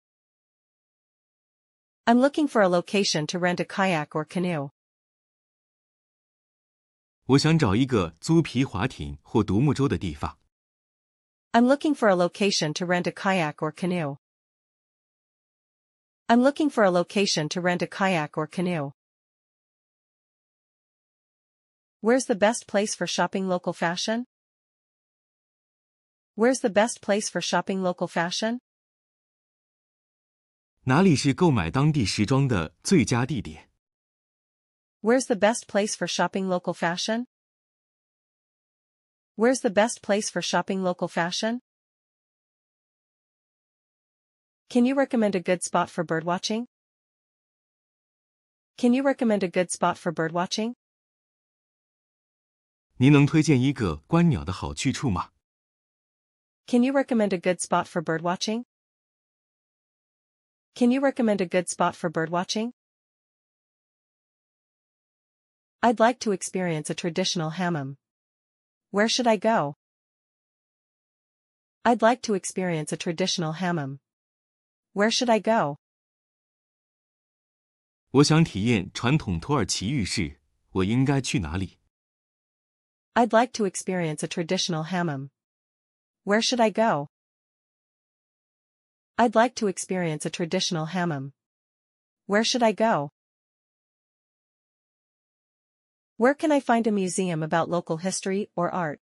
I'm looking for a location to rent a kayak or canoe. 我想找一个租皮划艇或独木舟的地方。 I'm looking for a location to rent a kayak or canoe. I'm looking for a location to rent a kayak or canoe. Where's the best place for shopping local fashion? Where's the best place for shopping local fashion? 哪里是购买当地时装的最佳地点？ Where's the best place for shopping local fashion? Where's the best place for shopping local fashion? Can you recommend a good spot for birdwatching? Can you recommend a good spot for birdwatching? 您能推荐一个观鸟的好去处吗？ Can you recommend a good spot for birdwatching? Can you recommend a good spot for birdwatching? I'd like to experience a traditional hammam. Where should I go? I'd like to experience a traditional hammam. Where should I go? 我想体验传统土耳其浴室，我应该去哪里？ I'd like to experience a traditional hammam. Where should I go? I'd like to experience a traditional hammam. Where should I go? Where can I find a museum about local history or art?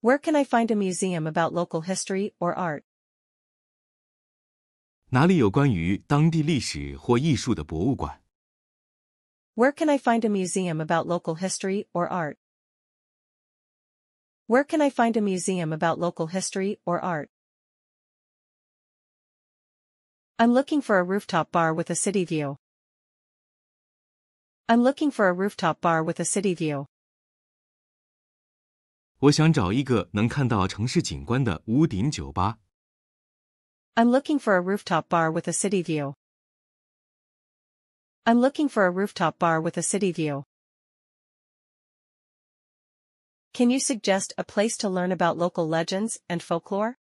Where can I find a museum about local history or art? 哪里有关于当地历史或艺术的博物馆？ Where can I find a museum about local history or art? Where can I find a museum about local history or art? I'm looking for a rooftop bar with a city view. I'm looking for a rooftop bar with a city view. 我想找一个能看到城市景观的屋顶酒吧。 I'm looking for a rooftop bar with a city view. I'm looking for a rooftop bar with a city view. Can you suggest a place to learn about local legends and folklore?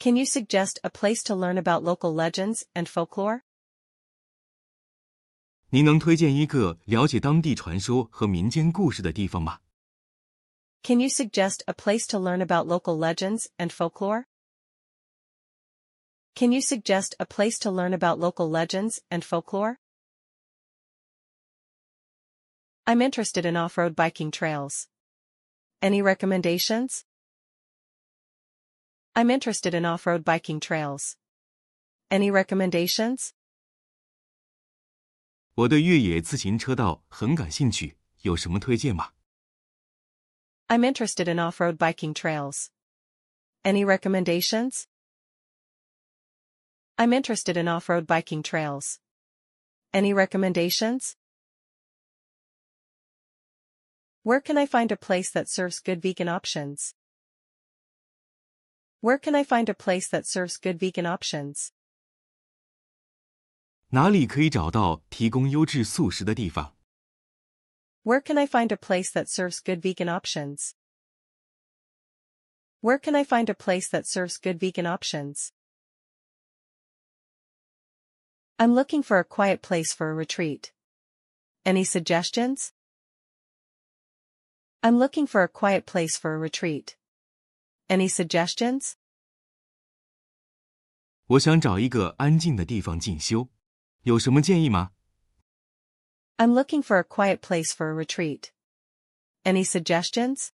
Can you suggest a place to learn about local legends and folklore? 您能推荐一个了解当地传说和民间故事的地方吗？ Can you suggest a place to learn about local legends and folklore? Can you suggest a place to learn about local legends and folklore? I'm interested in off-road biking trails. Any recommendations? I'm interested in off-road biking trails. Any recommendations? 我对越野自行车道很感兴趣，有什么推荐吗？ I'm interested in off-road biking trails. Any recommendations? I'm interested in off-road biking trails. Any recommendations? Where can I find a place that serves good vegan options? Where can I find a place that serves good vegan options? 哪里可以找到提供优质素食的地方？ Where can I find a place that serves good vegan options? Where can I find a place that serves good vegan options? I'm looking for a quiet place for a retreat. Any suggestions? I'm looking for a quiet place for a retreat. Any suggestions? 我想找一个安静的地方进修，有什么建议吗？ I'm looking for a quiet place for a retreat. Any suggestions?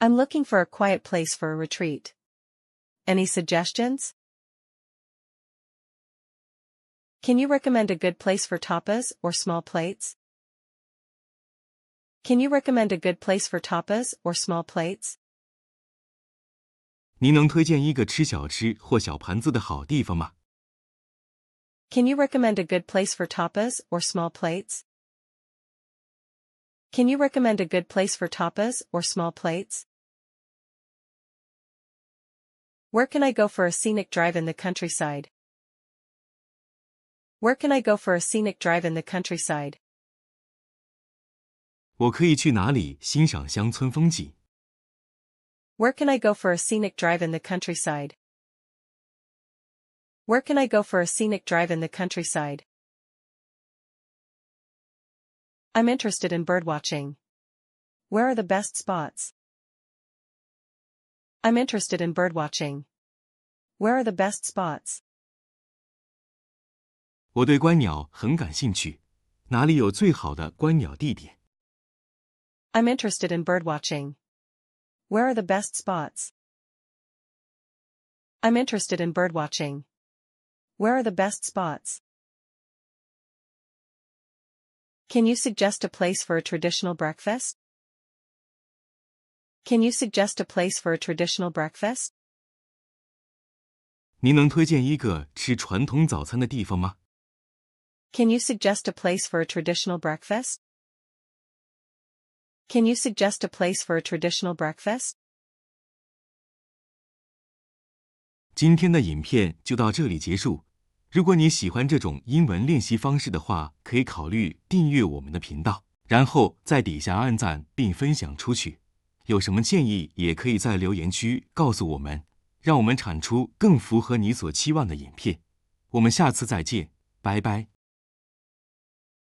I'm looking for a quiet place for a retreat. Any suggestions? Can you recommend a good place for tapas or small plates? Can you recommend a good place for tapas or small plates? 您能推荐一个吃小吃或小盘子的好地方吗？ Can you recommend a good place for tapas or small plates? Can you recommend a good place for tapas or small plates? Where can I go for a scenic drive in the countryside? Where can I go for a scenic drive in the countryside? 我可以去哪里欣赏乡村风景？ Where can I go for a scenic drive in the countryside? Where can I go for a scenic drive in the countryside? I'm interested in birdwatching. Where are the best spots? I'm interested in birdwatching. Where are the best spots? 我对观鸟很感兴趣，哪里有最好的观鸟地点？ I'm interested in birdwatching. Where are the best spots? I'm interested in birdwatching. Where are the best spots? Can you suggest a place for a traditional breakfast? Can you suggest a place for a traditional breakfast? 您能推荐一个吃传统早餐的地方吗？ Can you suggest a place for a traditional breakfast? Can you suggest a place for a traditional breakfast? 今天的影片就到这里结束。如果你喜欢这种英文练习方式的话，可以考虑订阅我们的频道，然后在底下按赞并分享出去。有什么建议，也可以在留言区告诉我们，让我们产出更符合你所期望的影片。我们下次再见，拜拜。